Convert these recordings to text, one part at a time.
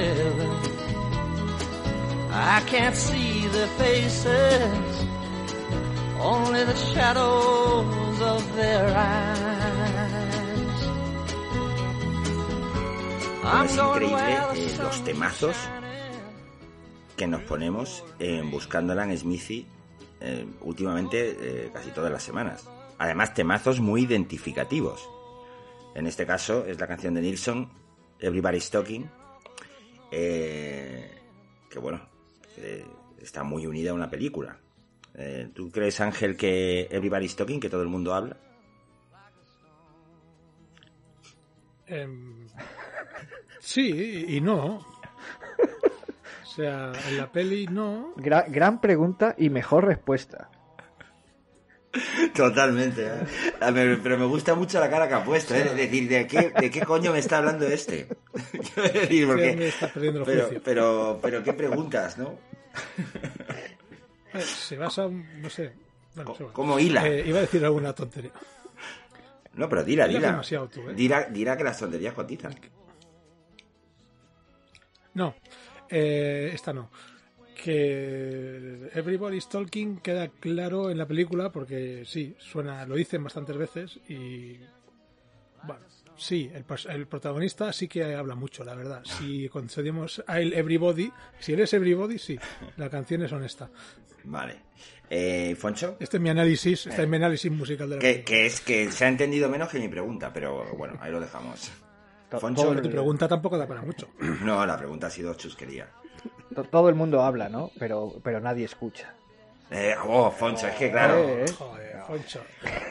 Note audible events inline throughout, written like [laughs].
still. I can't see their faces, only the shadows of their eyes. I'm Es increíble the eh, los temazos que nos ponemos en buscando a Smithy eh, últimamente eh, casi todas las semanas. Además, temazos muy identificativos. En este caso es la canción de Nilsson, Everybody's Talking, eh, que bueno, está muy unida a una película. Eh, ¿Tú crees, Ángel, que Everybody's Talking, que todo el mundo habla? Em, sí y no. O sea, en la peli no. Gra- gran pregunta y mejor respuesta. [laughs] Totalmente, ¿eh? Pero me gusta mucho la cara que ha puesto, ¿eh? Es decir, ¿de qué, ¿de qué coño me está hablando este? [laughs] Decir, porque- Sí, me está perdiendo el pero, juicio. pero, pero, ¿qué preguntas, no? Eh, Se basa, no sé. Bueno. ¿cómo hila? Eh, iba a decir alguna tontería. No, pero dila, dila. Dirá, dirá que las tonterías cotizan. No, eh, esta no. Que Everybody's Talking queda claro en la película porque sí, suena, lo dicen bastantes veces y. Bueno, sí, el, el protagonista sí que habla mucho, la verdad. Si concedemos a él Everybody, si él es Everybody, sí, la canción es honesta. Vale. Eh, ¿Foncho? Este es mi análisis, este es mi análisis musical de la Que, película. que es que se ha entendido menos que mi pregunta, pero bueno, ahí lo dejamos. Foncho, Tu pregunta tampoco da para mucho. [clears throat] No, la pregunta ha sido chusquería. To- todo el mundo habla, ¿no? Pero, pero nadie escucha. Eh, oh, Foncho, es que claro. Eh, eh. Joder, Foncho.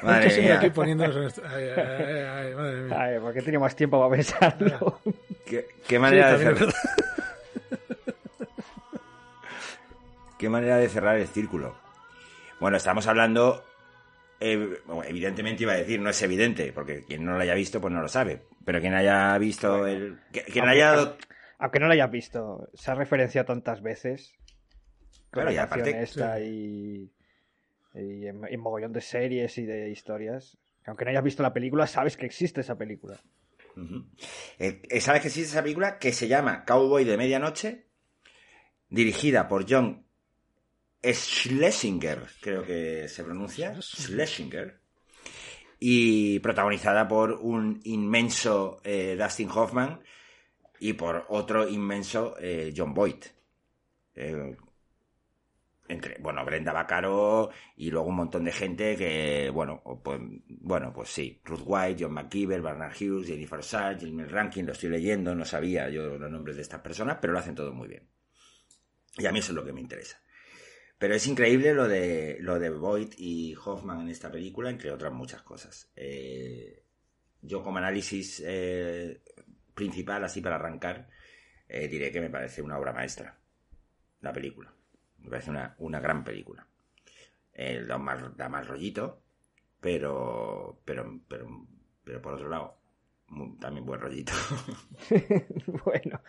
Madre mía. aquí poniéndonos en. Ay, ay, ay, ay, madre mía. Ay, porque tiene más tiempo para pensarlo. ¿Qué, qué manera Sí, de cerrar... Qué manera de cerrar el círculo. Bueno, estamos hablando. eh, evidentemente iba a decir, no es evidente, porque quien no lo haya visto, pues no lo sabe. Pero quien haya visto el. Quien haya dado. Aunque no lo hayas visto, se ha referenciado tantas veces. Claro, la y aparte- esta y, y en, en mogollón de series y de historias. que Aunque no hayas visto la película, sabes que existe esa película. Eh, eh, ¿Sabes que existe esa película que se llama Cowboy de Medianoche? Dirigida por John Schlesinger, creo que se pronuncia. Schlesinger. Y protagonizada por un inmenso eh, Dustin Hoffman y por otro inmenso eh, John Boyd. Eh, entre, bueno, Brenda Bacaro y luego un montón de gente que, bueno, pues, bueno, pues sí, Ruth White, John McKeever, Bernard Hughes, Jennifer Sarge, Jimmy Rankin, lo estoy leyendo, no sabía yo los nombres de estas personas, pero lo hacen todo muy bien. Y a mí eso es lo que me interesa. Pero es increíble lo de, lo de Boyd y Hoffman en esta película, entre otras muchas cosas. Eh, yo como análisis principal, así para arrancar, eh, diré que me parece una obra maestra, la película. Me parece una, una gran película. Eh, da, más, da más rollito, pero, pero, pero, pero por otro lado, también buen rollito. [laughs] bueno,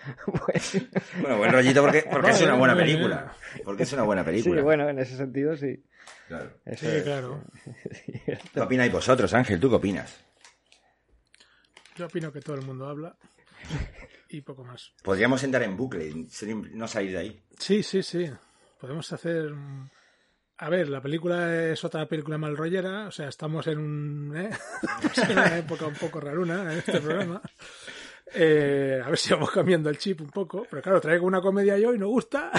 bueno, buen rollito porque, porque es una buena película. Porque es una buena sí, película. bueno, en ese sentido sí. Claro. Eso Sí, es, claro. [laughs] ¿Qué opináis vosotros, Ángel? ¿Tú qué opinas? Yo opino que todo el mundo habla y poco más. Podríamos entrar en bucle no salir de ahí. Sí, sí, sí. Podemos hacer. A ver, la película es otra película mal rollera, o sea, estamos en, un, ¿eh? [laughs] en una época un poco raruna en este programa. Eh, a ver si vamos cambiando el chip un poco, pero claro, traigo una comedia yo y no gusta.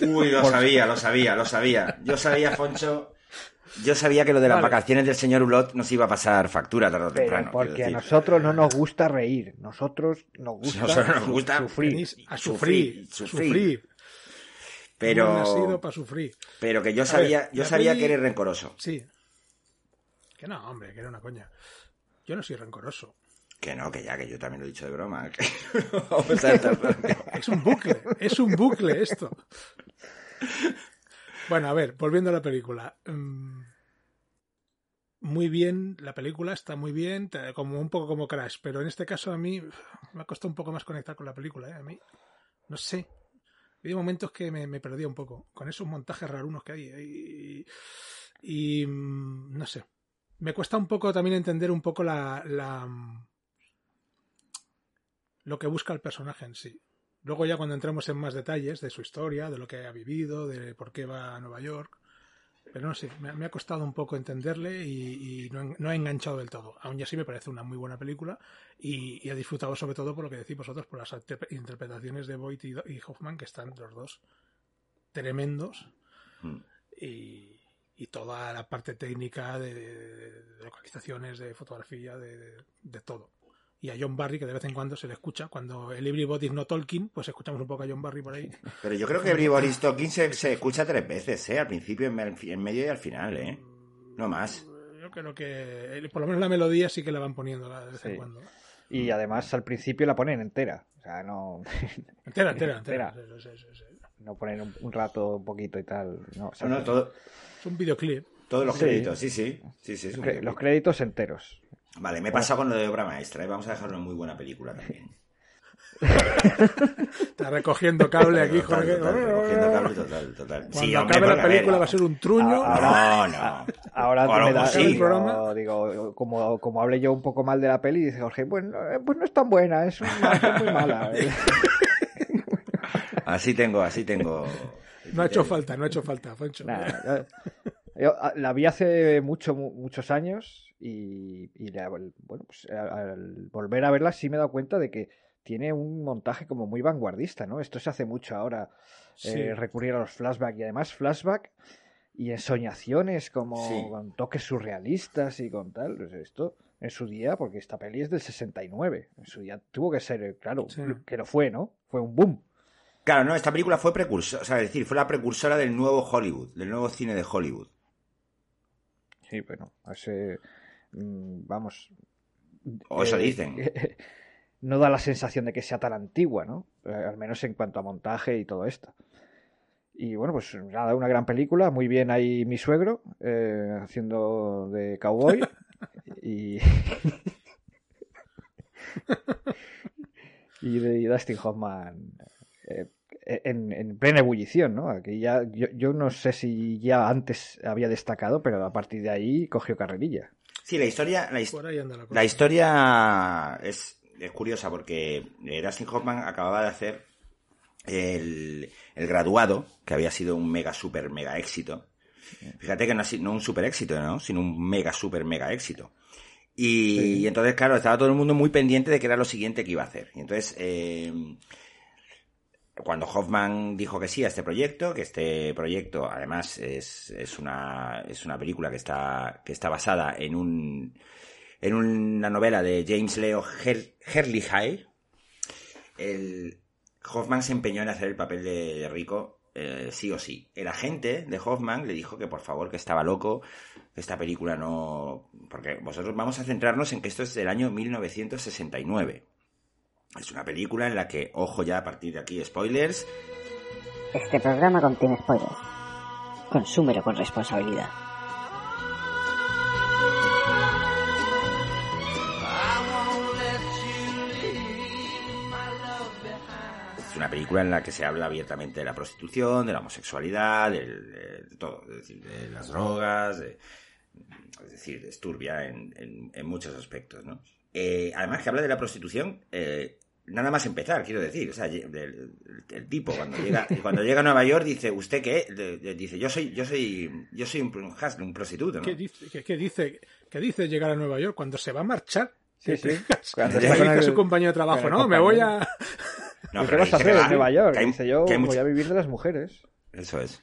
Uy, lo [laughs] sabía, lo sabía, lo sabía. Yo sabía, Foncho. Yo sabía que lo de las Vale. vacaciones del señor Ulot nos iba a pasar factura tarde o temprano. porque a nosotros no nos gusta reír, nosotros nos gusta, Nosotros nos su- gusta sufrir. A Sufrir, sufrir, sufrir. sufrir. Pero, nacido para sufrir. pero que yo A sabía, ver, yo sabía peli- que eres rencoroso. Sí. Que no, hombre, que era una coña. Yo no soy rencoroso. Que no, que ya, que yo también lo he dicho de broma. [laughs] [laughs] no Es un bucle, es un bucle esto. Bueno, a ver, volviendo a la película. Mm, muy bien, la película está muy bien, como un poco como Crash, pero en este caso a mí me ha costado un poco más conectar con la película, ¿eh? A mí, no sé. Hay momentos que me, me perdía un poco, con esos montajes rarunos que hay. Y, y, mm, no sé. Me cuesta un poco también entender un poco la, la mm, lo que busca el personaje en sí. Luego ya cuando entremos en más detalles de su historia, de lo que ha vivido, de por qué va a Nueva York, pero no sé, me, ha- me ha costado un poco entenderle y, y no, he- no ha enganchado del todo. Aún así me parece una muy buena película y, y he disfrutado sobre todo por lo que decís vosotros, por las interpretaciones de Boyd y, y Hoffman, que están los dos tremendos Mm. y, y toda la parte técnica de, de- de localizaciones, de fotografía, de todo. Y a John Barry, que de vez en cuando se le escucha, cuando el Everybody's No Talking, pues escuchamos un poco a John Barry por ahí. [laughs] Pero yo creo que Everybody's Talking se, se escucha tres veces, ¿eh? Al principio, en, me- en medio y al final, ¿eh? No más. Yo creo que eh, por lo menos la melodía sí que la van poniendo de vez en cuando. Y además al principio la ponen entera. O sea, no, [laughs] Entera, entera, entera. Entera. Sí, sí, sí, sí. no ponen un, un rato, un poquito y tal. No, o sea, No, no, todo, Es un videoclip. todos los Sí. créditos, sí, sí. sí, sí es un cre- videoclip. los créditos enteros. Vale, me he pasado con lo de obra maestra, ¿eh? Vamos a dejarlo en muy buena película también. [laughs] Está recogiendo cable aquí, Total, Jorge. total, recogiendo cable, total, total. Cuando Sí, hombre, acabe la película va a ser un truño. No, no. [laughs] Ahora Ahora me da, como sí. digo, programa. digo, como, como hablé yo un poco mal de la peli, dice Jorge, pues, no- pues no es tan buena, es, una, es muy [laughs] mala. Así tengo, así tengo. No ha hecho falta, no ha hecho falta, Foncho. Nada, yo- ah, la vi hace mucho, mu- muchos años y, y la- bueno, pues, al, al volver a verla sí me he dado cuenta de que tiene un montaje como muy vanguardista, ¿no? Esto se hace mucho ahora, Sí. eh, recurrir a los flashbacks y además flashback y ensoñaciones como Sí. con toques surrealistas y con tal. Pues esto en su día, porque esta peli es del 69, en su día tuvo que ser, eh, claro, Sí. que lo fue, ¿no? Fue un boom. Claro, no, esta película fue precursora, o sea, es decir, fue la precursora del nuevo Hollywood, del nuevo cine de Hollywood. Sí, bueno, ese, vamos. O eso eh, dicen. [laughs] No da la sensación de que sea tan antigua, ¿no? Eh, al menos en cuanto a montaje y todo esto. Y bueno, pues nada, una gran película. Muy bien ahí mi suegro, eh, haciendo de cowboy. [laughs] y. [laughs] y de Dustin Hoffman eh, en, en plena ebullición, ¿no? Aquí ya, yo, yo no sé si ya antes había destacado, pero a partir de ahí cogió carrerilla. Sí, la historia, la, his- la historia es, es curiosa porque eh, Dustin Hoffman acababa de hacer el, el graduado, que había sido un mega super mega éxito. Fíjate que no, ha sido- no un super éxito, ¿no? Sino un mega super mega éxito. Y, Sí. y entonces, claro, estaba todo el mundo muy pendiente de que era lo siguiente que iba a hacer. Y entonces, eh, cuando Hoffman dijo que sí a este proyecto, que este proyecto además es, es una, es una película que está, que está basada en un, en una novela de James Leo Her Herlihy, el Hoffman se empeñó en hacer el papel de, de Rico eh, sí o sí. El agente de Hoffman le dijo que por favor, que estaba loco, que esta película no... Porque vosotros vamos a centrarnos en que esto es del año 1969. Es una película en la que, ojo ya a partir de aquí, spoilers, Este programa contiene spoilers. Consúmelo con responsabilidad. Es una película en la que se habla abiertamente de la prostitución, de la homosexualidad, del- de, de todo, es decir, de las drogas, de- es decir, es turbia en, en- en muchos aspectos, ¿no? Eh, además que habla de la prostitución, eh, nada más empezar, quiero decir, o sea, el, tipo cuando llega, [laughs] cuando llega a Nueva York dice, ¿usted qué? Le- le dice, yo soy, yo soy, yo soy un, un un prostituto, ¿no? ¿Qué dice, qué, qué dice, qué dice llegar a Nueva York cuando se va a marchar? Sí, sí. Cuando [laughs] con dice a su compañero de trabajo, no, me voy a... No, ¿Y ¿Qué pero vas a hacer va- en Nueva York? que hay- Dice yo, que hay voy a vivir de las mujeres. Eso es.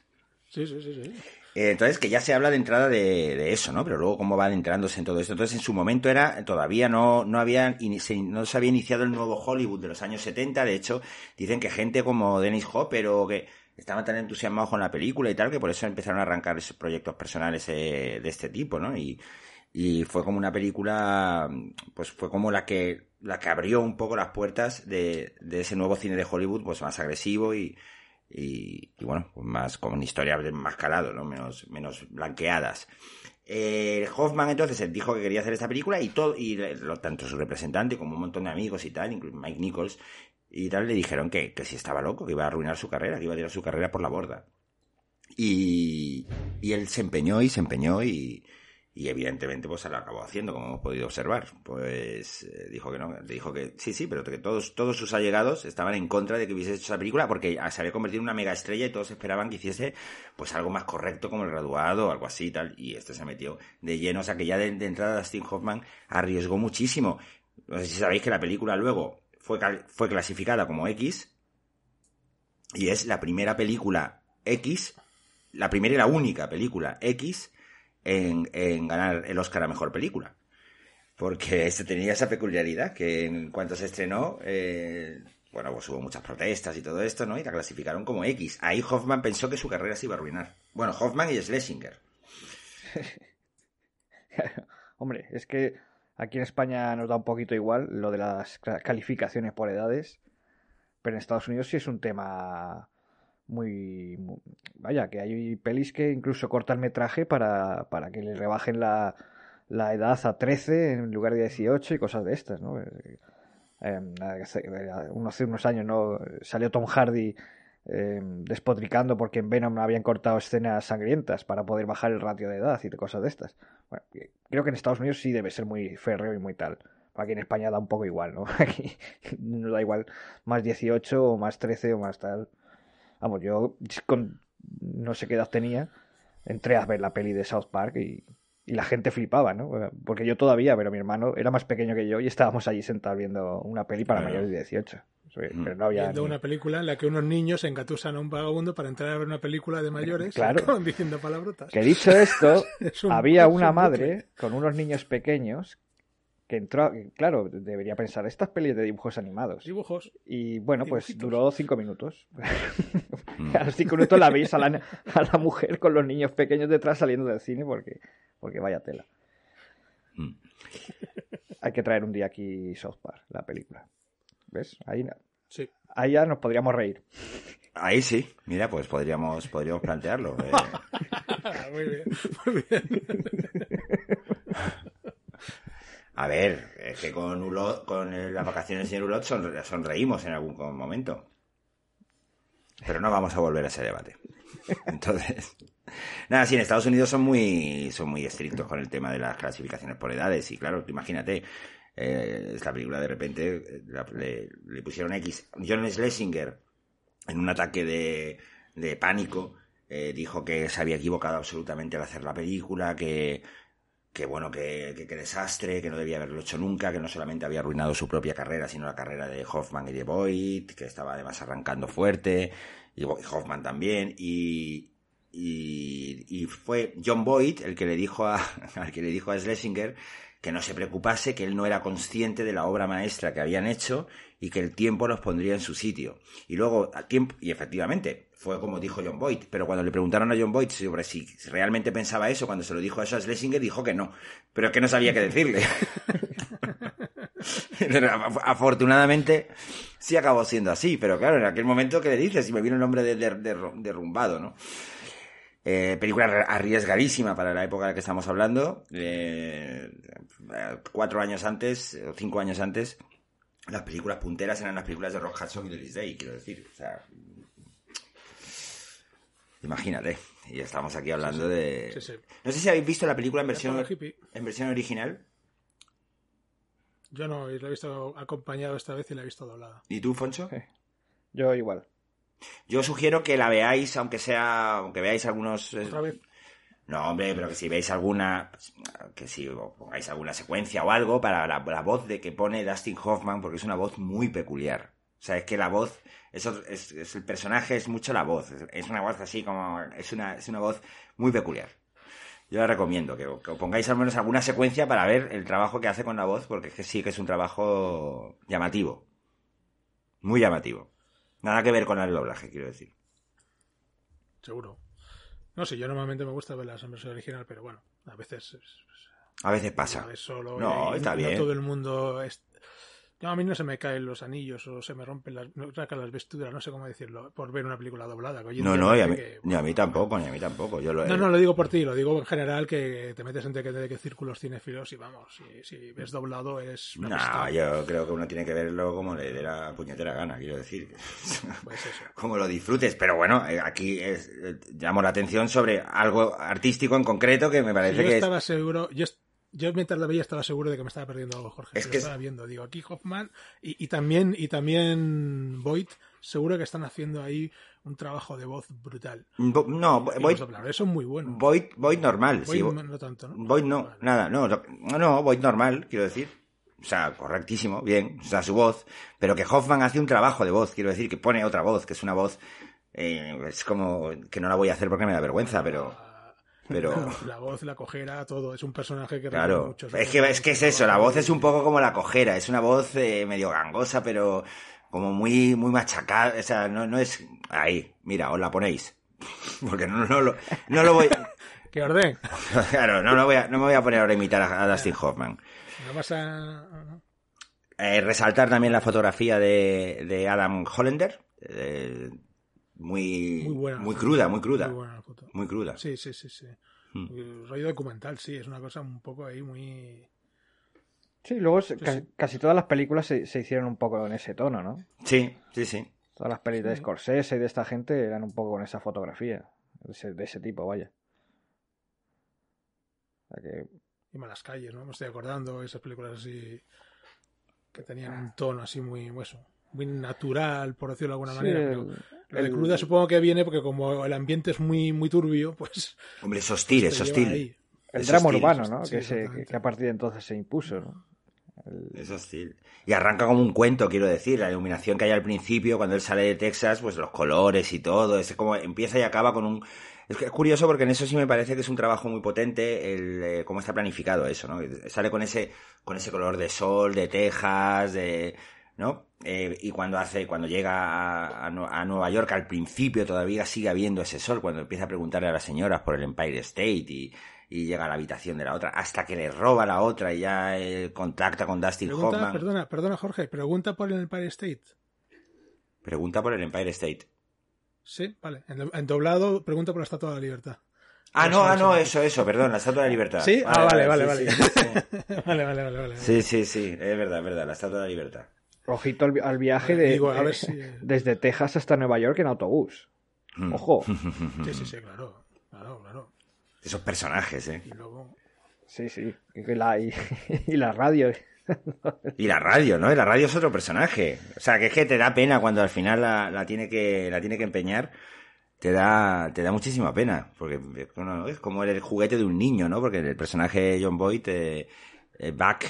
Sí, sí, sí, sí. Eh, entonces, que ya se habla de entrada de, de eso, ¿no? Pero luego cómo va adentrándose en todo esto. Entonces, en su momento era, todavía no, no había, no se había iniciado el nuevo Hollywood de los años 70. De hecho, dicen que gente como Dennis Hopper o que estaban tan entusiasmados con la película y tal, que por eso empezaron a arrancar esos proyectos personales eh, de este tipo, ¿no? Y, y fue como una película, pues fue como la que, la que abrió un poco las puertas de, de ese nuevo cine de Hollywood, pues más agresivo y, y, y bueno, pues más con historias de más calado, ¿no? Menos, menos blanqueadas. Eh, Hoffman entonces dijo que quería hacer esta película y todo, y lo, tanto su representante como un montón de amigos y tal, incluso Mike Nichols y tal, le dijeron que, que si estaba loco, que iba a arruinar su carrera, que iba a tirar su carrera por la borda. Y, y él se empeñó y se empeñó y, y evidentemente pues se lo acabó haciendo, como hemos podido observar. Pues eh, dijo que no, dijo que sí, sí, pero que todos, todos sus allegados estaban en contra de que hubiese hecho esa película porque se había convertido en una mega estrella y todos esperaban que hiciese pues algo más correcto como el graduado algo así y tal. Y este se metió de lleno, o sea que ya de, entrada Steve Hoffman arriesgó muchísimo. No sé si sabéis que la película luego fue, fue clasificada como X y es la primera película X, la primera y la única película X en, ganar el Oscar a Mejor Película. Porque [laughs] este tenía esa peculiaridad que en cuanto se estrenó, eh, bueno, pues hubo muchas protestas y todo esto, ¿no? Y la clasificaron como X. Ahí Hoffman pensó que su carrera se iba a arruinar. Bueno, Hoffman y Schlesinger. [laughs] Hombre, es que aquí en España nos da un poquito igual lo de las calificaciones por edades, pero en Estados Unidos sí es un tema muy, vaya, que hay pelis que incluso cortan metraje para, para que le rebajen la, la edad a 13 en lugar de 18 y cosas de estas, ¿no? Eh, em, hace unos años no salió Tom Hardy em, despotricando porque en Venom habían cortado escenas sangrientas para poder bajar el ratio de edad y de cosas de estas. Bueno, creo que en Estados Unidos sí debe ser muy férreo y muy tal. Aquí en España da un poco igual, ¿no? [laughs] Aquí no da igual más 18 o más 13 o más tal. Vamos, yo con no sé qué edad tenía, entré a ver la peli de South Park y, la gente flipaba, ¿no? Porque yo todavía, pero mi hermano era más pequeño que yo y estábamos allí sentados viendo una peli para mayores de 18. Mm. Pero no había viendo una película en la que unos niños engatusan a un vagabundo para entrar a ver una película de mayores claro. diciendo palabrotas. Que dicho esto, [laughs] había una madre con unos niños pequeños que entró, claro, debería pensar, estas pelis de dibujos animados. Dibujos. Y bueno, pues duró cinco minutos. Mm. [laughs] a los cinco minutos la veis a la, a la, mujer con los niños pequeños detrás saliendo del cine porque, porque vaya tela. Mm. Hay que traer un día aquí South Park, la película. ¿Ves? Ahí, sí. ahí ya nos podríamos reír. Ahí sí, mira, pues podríamos, podríamos plantearlo. Eh. [laughs] muy bien, muy bien. [laughs] A ver, es que con, Ulot, con las vacaciones en Ulot sonreímos en algún momento. Pero no vamos a volver a ese debate. Entonces, [laughs] nada, sí, en Estados Unidos son muy, son muy estrictos con el tema de las clasificaciones por edades. Y claro, imagínate, eh, esta película de repente le, le, pusieron X. John Schlesinger, en un ataque de, de pánico, eh, dijo que se había equivocado absolutamente al hacer la película, que que bueno, que, que, desastre, que no debía haberlo hecho nunca, que no solamente había arruinado su propia carrera, sino la carrera de Hoffman y de Boyd, que estaba además arrancando fuerte, y Hoffman también, y, y, y fue John Boyd el que le dijo a, [laughs] al que le dijo a Schlesinger que no se preocupase, que él no era consciente de la obra maestra que habían hecho y que el tiempo los pondría en su sitio. Y luego, al tiempo, y efectivamente, fue como dijo John Boyd, pero cuando le preguntaron a John Boyd sobre si realmente pensaba eso, cuando se lo dijo a Charles Schlesinger, dijo que no, pero que no sabía qué decirle. [laughs] afortunadamente sí acabó siendo así, pero claro, en aquel momento que le dices, si me vino el nombre de, derrumbado, ¿no? Eh, película arriesgadísima para la época de la que estamos hablando. Eh, cuatro años antes, o cinco años antes, las películas punteras eran las películas de Rock Hudson y de Liz Day, quiero decir. O sea, imagínate. Y estamos aquí hablando de... No sé si habéis visto la película en versión, en versión original. Yo no, la he visto acompañado esta vez y la he visto doblada. ¿Y tú, Foncho? Yo igual. Yo sugiero que la veáis, aunque sea, aunque veáis algunos. Eh, ¿Otra vez? No, hombre, pero que si veis alguna, que si pongáis alguna secuencia o algo para la, voz de que pone Dustin Hoffman, porque es una voz muy peculiar. O sea, es que la voz, eso es, el personaje es mucho la voz. Es, una voz así como, es una, es una voz muy peculiar. Yo la recomiendo que, que, pongáis al menos alguna secuencia para ver el trabajo que hace con la voz, porque es que sí que es un trabajo llamativo. Muy llamativo. Nada que ver con el doblaje, quiero decir. Seguro. No sé, yo normalmente me gusta ver la versión original, pero bueno, a veces. A veces pasa. no, está bien. todo el mundo. A mí no se me caen los anillos o se me rompen las, no, sacan las vestiduras, no sé cómo decirlo, por ver una película doblada. No, no, y a, mí, ni a mí tampoco, ni a mí tampoco. Yo lo, no, no, lo digo por ti, lo digo en general que te metes entre qué, círculos cinéfilos y vamos, si, si ves doblado es... No, yo creo que uno tiene que verlo como le dé la puñetera gana, quiero decir. [laughs] Pues eso. como lo disfrutes, pero bueno, eh, aquí es, eh, llamo la atención sobre algo artístico en concreto que me parece yo que estaba seguro, yo yo mientras la veía estaba seguro de que me estaba perdiendo algo, Jorge. Es que estaba viendo, digo, aquí Hoffman y, y, también y también Boyd, seguro que están haciendo ahí un trabajo de voz brutal. Bo no, Boyd, eso es muy bueno. Boyd, Boyd normal, Boyd sí. no tanto, ¿no? Boyd no, vale. nada, no, no, no, Boyd normal, quiero decir. O sea, correctísimo, bien, o sea, su voz, pero que Hoffman hace un trabajo de voz, quiero decir, que pone otra voz, que es una voz, eh, es como que no la voy a hacer porque me da vergüenza, pero pero la voz, la cojera, todo es un personaje que claro mucho, es que es que es eso, la voz es un poco como la cojera, es una voz eh, medio gangosa, pero como muy muy machacada, o sea, no, no es ahí, mira, os la ponéis, [laughs] porque no, no, lo, no lo voy [laughs] que orden. [laughs] claro, no, lo voy a, no me voy a poner ahora a imitar a, a Dustin Hoffman. No vas a eh, resaltar también la fotografía de, de Adam Hollander. Eh, muy, muy, buena, muy cruda, muy cruda. Muy, buena foto. muy cruda. Sí, sí, sí, sí. Hmm. El rollo documental, sí, es una cosa un poco ahí muy... Sí, luego sí, casi, sí. casi, todas las películas se, se, hicieron un poco en ese tono, ¿no? Sí, sí, sí. Todas las películas de Scorsese y de esta gente eran un poco con esa fotografía, de ese, de ese tipo, vaya. O sea que... Y Malas Calles, ¿no? Me estoy acordando, esas películas así que tenían un tono así muy, eso, muy natural, por decirlo de alguna manera. el, pero de cruda supongo que viene porque como el ambiente es muy, muy turbio, pues... Hombre, es hostil, pues es hostil. El Es drama hostil, urbano, ¿no? hostil, que, se, a partir de entonces se impuso, ¿no? El- Es hostil. Y arranca como un cuento, quiero decir. La iluminación que hay al principio, cuando él sale de Texas, pues los colores y todo. Es como empieza y acaba con un. Es, que es curioso porque en eso sí me parece que es un trabajo muy potente el eh, cómo está planificado eso, ¿no? Sale con ese con ese color de sol, de Texas, de ¿no? Eh, y cuando hace, cuando llega a, a Nu- a Nueva York, al principio todavía sigue habiendo ese sol, cuando empieza a preguntarle a las señoras por el Empire State y, y llega a la habitación de la otra, hasta que le roba la otra y ya eh, contacta con Dustin Pregunta, Hoffman. perdona, perdona Jorge, pregunta por el Empire State. Pregunta por el Empire State. Sí, vale. En, en doblado, pregunta por la Estatua de la Libertad. Ah, no, ah, no, eso, eso, perdón, la Estatua de la Libertad. ¿Sí? Ah, vale, vale, sí, sí, [laughs] sí. vale, vale, vale, vale. Sí, sí, sí, es verdad, es verdad, la Estatua de la Libertad. Ojito al, vi- al viaje de, Digo, a ver de- si- [laughs] desde Texas hasta Nueva York en autobús. Mm. Ojo. [laughs] Sí, sí, sí, claro. Claro, claro. Esos personajes, ¿eh? Y luego... Sí, sí. Y la, y, [laughs] y la radio. Y la radio, ¿no? Y la radio es otro personaje. O sea, que es que te da pena cuando al final la, la tiene que la tiene que empeñar. Te da, te da muchísima pena. Porque bueno, es como el juguete de un niño, ¿no? Porque el personaje de John Boyd, eh, eh, Buck,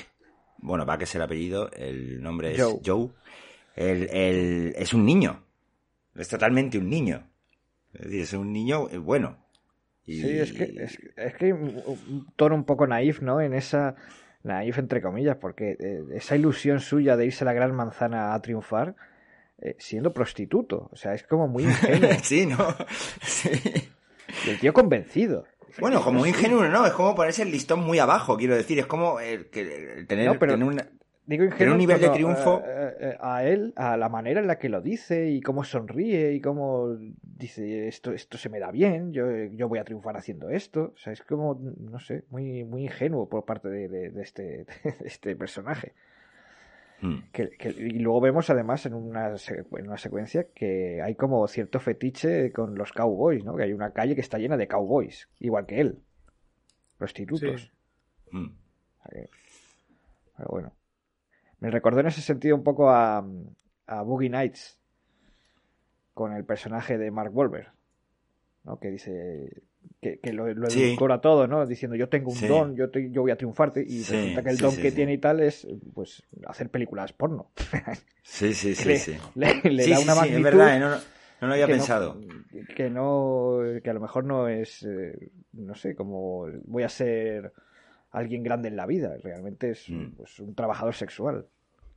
bueno, Buck es el apellido, el nombre es Joe. Joe. El, el- es un niño. Es totalmente un niño. Es decir, es un niño eh, bueno. Y- Sí, es que, es, es que un, un tono un poco naif, ¿no? En esa. Naif entre comillas, porque eh, esa ilusión suya de irse a la gran manzana a triunfar eh, siendo prostituto. O sea, es como muy [laughs] ingenuo. sí, ¿no? [laughs] Sí. y el tío convencido. Bueno, [laughs] como ingenuo, ¿no? Es como ponerse el listón muy abajo, quiero decir. Es como el, que, el tener, No, pero- tener una... Digo ingenuo un nivel de triunfo- eh, eh, a él, a la manera en la que lo dice y cómo sonríe y cómo dice esto, esto se me da bien, yo, yo voy a triunfar haciendo esto. O sea, es como, no sé, muy, muy ingenuo por parte de, de- de este, [laughs] de este personaje. Mm. Que, que- y luego vemos además en una, en una secuencia que hay como cierto fetiche con los cowboys, ¿no? Que hay una calle que está llena de cowboys, igual que él. Prostitutos. Sí. Mm. Que- Pero bueno. Me recordó en ese sentido un poco a, a Boogie Nights con el personaje de Mark Wahlberg, ¿no? Que dice que, que lo, lo Sí. todo, ¿no? Diciendo yo tengo un Sí. don, yo, te- yo voy a triunfarte y Sí, resulta que el don que tiene y tal es pues hacer películas porno. [laughs] Sí, sí, sí, le, sí. le- le Sí, da una sí, magnitud es verdad, ¿eh? no, no- no lo había que pensado. No, que no, que a lo mejor no es, eh, no sé, como voy a ser alguien grande en la vida. Realmente es Mm. pues, un trabajador sexual.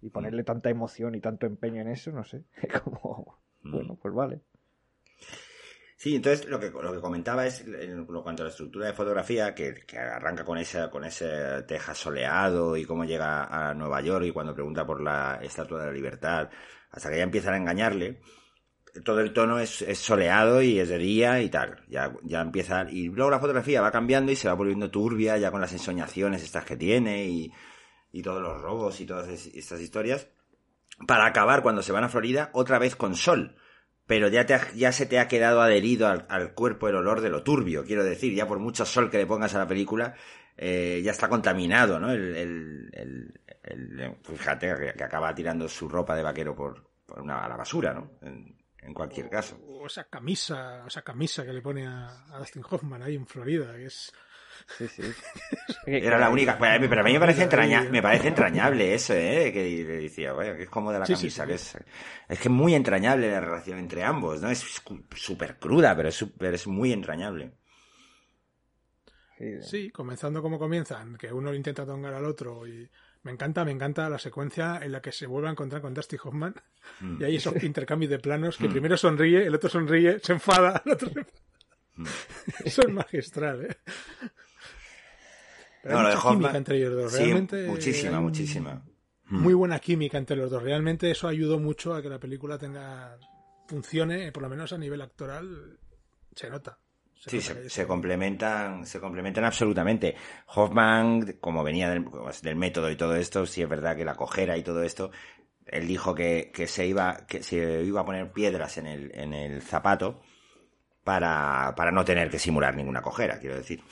Y ponerle tanta emoción y tanto empeño en eso, no sé. [laughs] Como, Mm. bueno, pues vale. Sí, entonces lo que, lo que comentaba es en cuanto a la estructura de fotografía, que, que arranca con ese, con ese Texas soleado y cómo llega a Nueva York y cuando pregunta por la Estatua de la Libertad, hasta que ya empiezan a engañarle, todo el tono es, es soleado y es de día y tal. Ya, ya empieza. Y luego la fotografía va cambiando y se va volviendo turbia, ya con las ensoñaciones estas que tiene y, y todos los robos y todas es- estas historias. Para acabar, cuando se van a Florida, otra vez con sol. Pero ya, te ha- ya se te ha quedado adherido al, al cuerpo el olor de lo turbio, quiero decir. Ya por mucho sol que le pongas a la película, eh, ya está contaminado, ¿no? El, el, el- el- fíjate que, que acaba tirando su ropa de vaquero por, por una, a la basura, ¿no? En, en cualquier caso. O esa camisa, esa camisa que le pone a, a Dustin Hoffman ahí en Florida, que es... Sí, sí. [laughs] Era la única. Pero a mí, me, parece entraña- me parece entrañable eso, ¿eh? Que le decía, "Vaya, que es como de la Sí, sí, camisa. sí. que es, es que es muy entrañable la relación entre ambos, ¿no? Es súper cruda, pero es, súper- es muy entrañable. Sí, Sí, comenzando como comienzan, que uno intenta tongar al otro y me encanta, me encanta la secuencia en la que se vuelve a encontrar con Dusty Hoffman Mm. y hay esos [laughs] intercambios de planos que Mm. primero sonríe, el otro sonríe, se enfada, el otro se enfada. Mm. [laughs] Eso es magistral, ¿eh? Pero No, hay lo de mucha química entre ellos dos, Sí, realmente. muchísima, hay muchísima. Mm. Muy buena química entre los dos. Realmente eso ayudó mucho a que la película tenga funcione, por lo menos a nivel actoral, se nota. Se Sí, se, complementan, se complementan absolutamente. Hoffman, como venía del, pues, del método y todo esto, sí es verdad que la cojera y todo esto, él dijo que, que se iba, que se iba a poner piedras en el, en el zapato para, para no tener que simular ninguna cojera, quiero decir.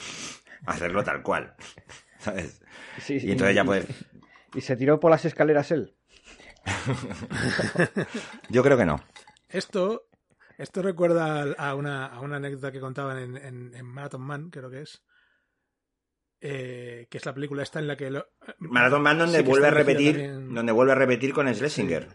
Hacerlo tal cual. [laughs] ¿Sabes? Sí, Y entonces ya puedes. ¿Y se tiró por las escaleras él? [laughs] Yo creo que no. Esto, esto recuerda a una, a una anécdota que contaban en, en, en Marathon Man, creo que es. eh, que es la película esta en la que... Lo, Marathon Man donde Sí, vuelve a repetir, también- donde vuelve a repetir con Schlesinger.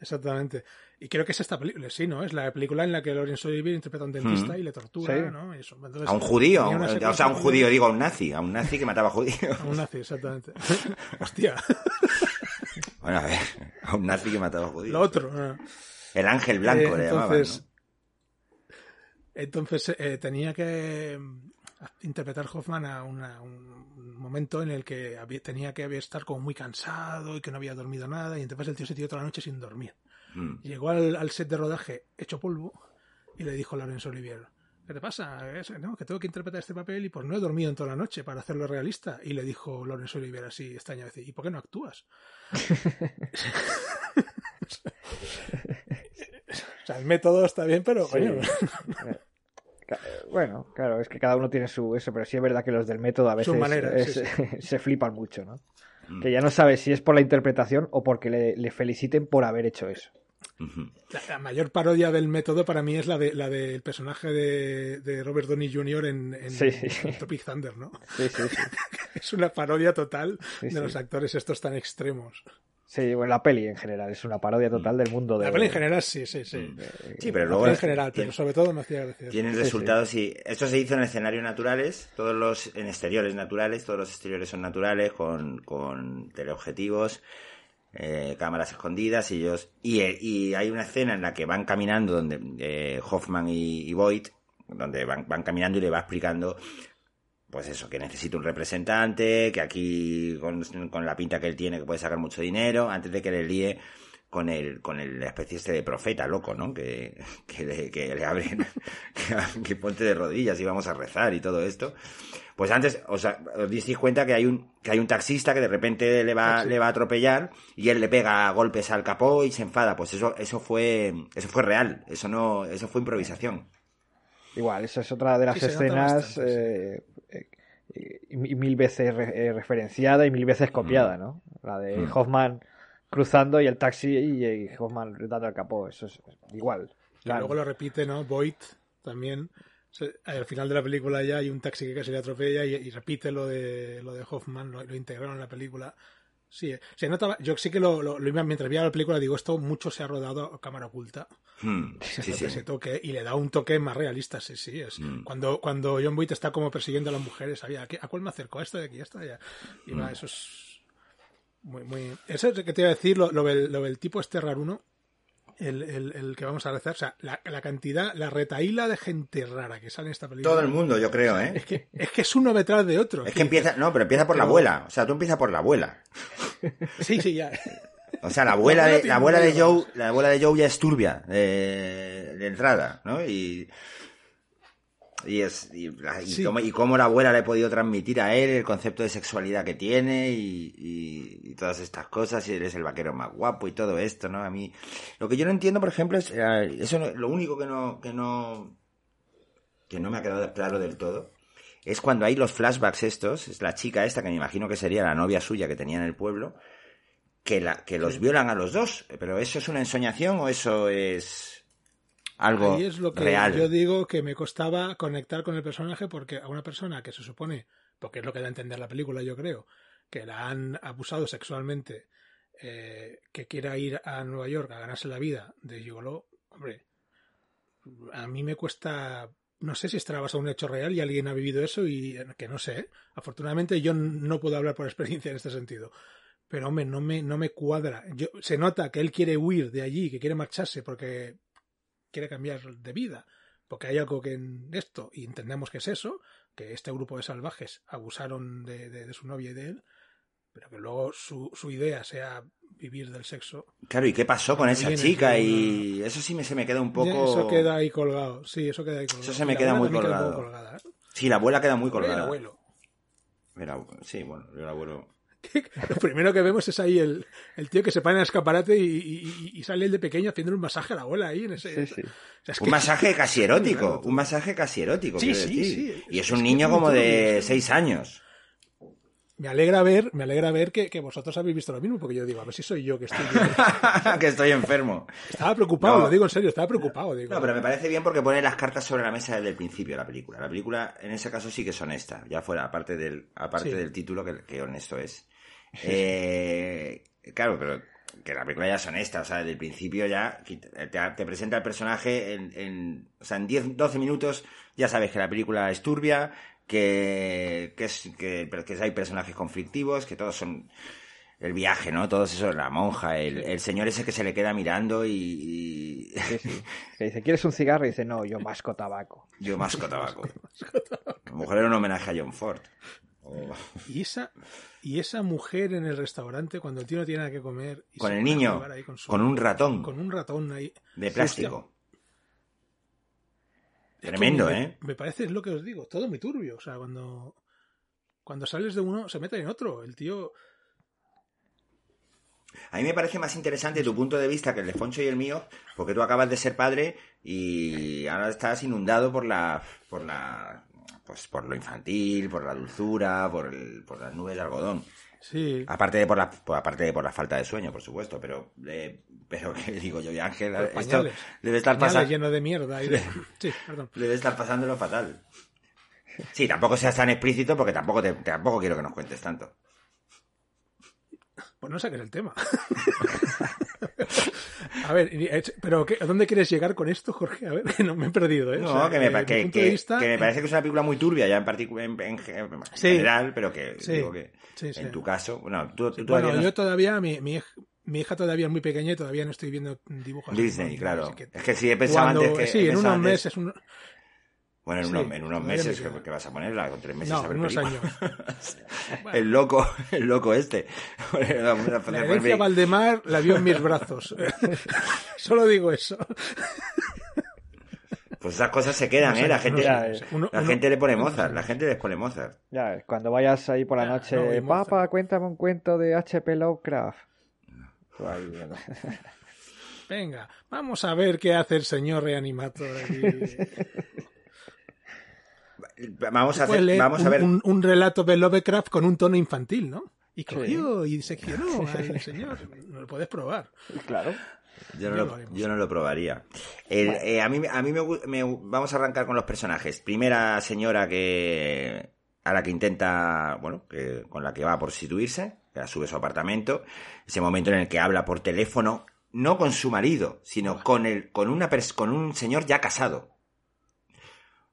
Exactamente. Y creo que es esta película, sí, ¿no? Es la película en la que Lawrence Olivier interpreta a un dentista Mm. y le tortura, Sí. ¿no? Eso. Entonces, A un judío, a o sea, a un judío, digo, a un nazi, a un nazi que mataba judíos. A un nazi, exactamente. [laughs] Hostia, [laughs] Bueno, a ver, a un nazi que mataba judíos. lo otro. ¿no? El ángel blanco Eh, le llamaban, entonces, ¿no? Entonces eh, tenía que mm, interpretar Hoffman a una- un momento en el que había- tenía que había estar como muy cansado y que no había dormido nada y entonces el tío se tiró toda la noche sin dormir. Mm. Llegó al, al set de rodaje hecho polvo y le dijo a Laurence Olivier, ¿qué te pasa? Es- no, que tengo que interpretar este papel y pues no he dormido en toda la noche para hacerlo realista. Y le dijo Laurence Olivier así extraña vez, ¿y por qué no actúas? [laughs] o sea, el método está bien, pero Sí. coño, Ca- [laughs] Bueno, claro, es que cada uno tiene su eso, pero sí es verdad que los del método a veces manera, es- sí, [laughs] se flipan mucho, ¿no? Mm. Que ya no sabes si es por la interpretación o porque le, le feliciten por haber hecho eso. La, la mayor parodia del método para mí es la de la del personaje de, de Robert Downey Jr. en, en- Sí, sí. en Tropic Thunder, ¿no? Sí, sí, sí. [laughs] Es una parodia total Sí, de sí. los actores estos tan extremos. Sí, bueno, la peli en general es una parodia total del mundo de. La peli en general sí, sí, sí. Sí, pero La luego peli en general, pero tiene- sobre todo me hacía gracia. tienen Sí, resultados y esto se hizo en escenarios naturales, todos los en exteriores naturales, todos los exteriores son naturales con, con teleobjetivos, eh, cámaras escondidas y ellos y, eh, y hay una escena en la que van caminando donde eh, Hoffman y, y Boyd donde van, van caminando y le va explicando pues eso, que necesita un representante, que aquí con, con la pinta que él tiene que puede sacar mucho dinero, antes de que le líe con el, con el especie este de profeta loco, ¿no? Que, que, le, abren, [laughs] que, que ponte de rodillas y vamos a rezar y todo esto. Pues antes, o sea, os disteis cuenta que hay un, que hay un taxista que de repente le va, Taxi. le va a atropellar y él le pega golpes al capó y se enfada. Pues eso, eso fue, eso fue real. Eso no, eso fue improvisación. Igual, esa es otra de las Sí, escenas eh, eh, mil veces re- eh, referenciada y mil veces copiada, Mm. ¿no? La de Mm. Hoffman cruzando y el taxi y, Hoffman dando el capó, eso es igual. Y luego lo repite, ¿no? Boyd también. Al final de la película ya hay un taxi que casi le atropella y, y repite lo de lo de Hoffman, lo, lo integraron en la película. Sí, se nota, yo sí que lo, lo- lo iba- mientras veía la película digo, esto mucho se ha rodado a cámara oculta. Hmm, Se sí, nota sí. ese toque y le da un toque más realista, sí, sí. Es. Mm. Cuando, cuando John Boyd está como persiguiendo a las mujeres, sabía, ¿a, cuál me acerco? ¿A este de aquí? ¿A esta de allá? Y va, Mm. eso es muy, muy... Eso es lo que te iba a decir, lo, lo del, lo del tipo este raruno, el, el, el que vamos a rezar. O sea, la, la cantidad, la retaíla de gente rara que sale en esta película. Todo el mundo, yo creo, ¿eh? Es que es, que es uno detrás de otro. Es que empieza, no, pero empieza por la abuela. O sea, tú empiezas por la abuela. Sí, sí, ya. O sea, la abuela de, la abuela de Joe, la abuela de Joe ya es turbia de, de entrada, ¿no? Y, y es, y, y Sí. cómo, y cómo la abuela le ha podido transmitir a él el concepto de sexualidad que tiene y, y- y todas estas cosas, y él es el vaquero más guapo y todo esto, ¿no? A mí, lo que yo no entiendo, por ejemplo, es, eso no- lo único que no, que no, que no me ha quedado claro del todo, es cuando hay los flashbacks estos, es la chica esta que me imagino que sería la novia suya que tenía en el pueblo, que, la, que los violan a los dos. Pero ¿eso es una ensoñación o eso es algo Ahí es lo que real? yo digo que me costaba conectar con el personaje porque a una persona que se supone, porque es lo que da a entender la película, yo creo, que la han abusado sexualmente, eh, que quiera ir a Nueva York a ganarse la vida de gigoló, hombre, a mí me cuesta, no sé si estará basado en un hecho real y alguien ha vivido eso y que no sé. ¿eh? Afortunadamente yo no puedo hablar por experiencia en este sentido. Pero hombre, no me, no me cuadra. Yo, se nota que él quiere huir de allí, que quiere marcharse porque quiere cambiar de vida, porque hay algo que en esto, y entendemos que es eso, que este grupo de salvajes abusaron de, de- de su novia y de él, pero que luego su, su idea sea vivir del sexo. Claro, ¿y qué pasó con esa chica? Y eso sí me, se me queda un poco... Eso queda ahí colgado, sí, eso queda ahí colgado. Eso se me queda muy queda colgado. colgada, ¿eh? Sí, la abuela queda muy el colgada. abuelo. El abu- Sí, bueno, el abuelo... Lo primero que vemos es ahí el, el tío que se pone en el escaparate y, y- y sale el de pequeño haciendo un masaje a la abuela ahí en ese. Sí, sí. o sea, es Un que- masaje casi erótico, un masaje casi erótico, Sí, sí, decir. sí. Y es Es un niño como de seis años. Me alegra ver, me alegra ver que, que vosotros habéis visto lo mismo, porque yo digo, a ver si soy yo que estoy [laughs] que estoy enfermo. Estaba preocupado, No. lo digo en serio, estaba preocupado. Digo, No, pero me parece bien porque pone las cartas sobre la mesa desde el principio de la película. La película, en ese caso, sí que es honesta. Ya fuera, aparte del, aparte Sí. del título, que, que honesto es. Eh, claro, pero que la película ya es honesta. O sea, desde el principio ya te, te presenta el personaje en, en, o sea, en 10, 12 minutos ya sabes que la película es turbia, que, que, es, que, que hay personajes conflictivos, que todos son el viaje, ¿no? Todos eso, la monja, el, el señor ese que se le queda mirando y... y- Sí, sí. [laughs] Que dice, ¿quieres un cigarro? Y dice, no, yo masco tabaco. Yo masco tabaco. A lo mejor era un homenaje a John Ford. Y esa, y esa mujer en el restaurante cuando el tío no tiene nada que comer. y Con se el niño, con, su- con un ratón con un ratón ahí. de plástico. Hostia, es que Tremendo, me- ¿eh? Me parece, es lo que os digo, todo muy turbio. O sea, cuando, cuando sales de uno, se mete en otro. El tío. A mí me parece más interesante tu punto de vista que el de Foncho y el mío, porque tú acabas de ser padre y ahora estás inundado por la, por la, pues por lo infantil, por la dulzura, por, el- por las nubes de algodón. Sí. Aparte de por la, por- aparte de por la falta de sueño, por supuesto, pero, eh, pero qué digo yo y Ángel, esto debe estar pasando, lleno de mierda. y de- Sí, perdón. debe estar pasándolo fatal. Sí, tampoco seas tan explícito porque tampoco te, tampoco quiero que nos cuentes tanto. Pues no saques el tema. [laughs] A ver, eh, pero ¿qué- ¿a dónde quieres llegar con esto, Jorge? A ver, [laughs] no me he perdido, ¿eh? No, O sea, que, me, mi que, que- de vista, que me eh, parece que es una película muy turbia ya en, particu- en, en ge- en Sí. general, pero que Sí. digo que Sí, sí. en tu caso, bueno, tú, tú Bueno, no- yo todavía, mi, mi, hij- mi hija todavía es muy pequeña y todavía no estoy viendo dibujos. Disney, claro. que Es que si he pensado cuando- antes que... sí, en unos meses. un- Bueno, en sí, unos, en unos todavía meses, me que, vas a ponerla con tres meses No, a ver en unos años. [laughs] El loco, el loco este. [laughs] La herencia Valdemar la vio en mis brazos. [laughs] Solo digo eso. Pues esas cosas se quedan, ¿eh? La gente, la uno- gente le pone Mozart, la gente les pone Mozart. Ya, cuando vayas ahí por la noche, no, Mozart. papá, cuéntame un cuento de H.P. Lovecraft. Ahí. Venga, vamos a ver qué hace el señor reanimator. aquí. Vamos a hacer, vamos a ver... un- un relato de Lovecraft con un tono infantil, ¿no? Y cogió y seccionó al señor. No lo puedes probar. claro. Yo no, lo, lo haremos. yo no lo probaría. El- eh, a mí, a mí me, me- Vamos a arrancar con los personajes. Primera señora que a la que intenta, bueno, que, con la que va a prostituirse, que la sube a su apartamento. Ese momento en el que habla por teléfono, no con su marido, sino con, el, con, una pers- con un señor ya casado.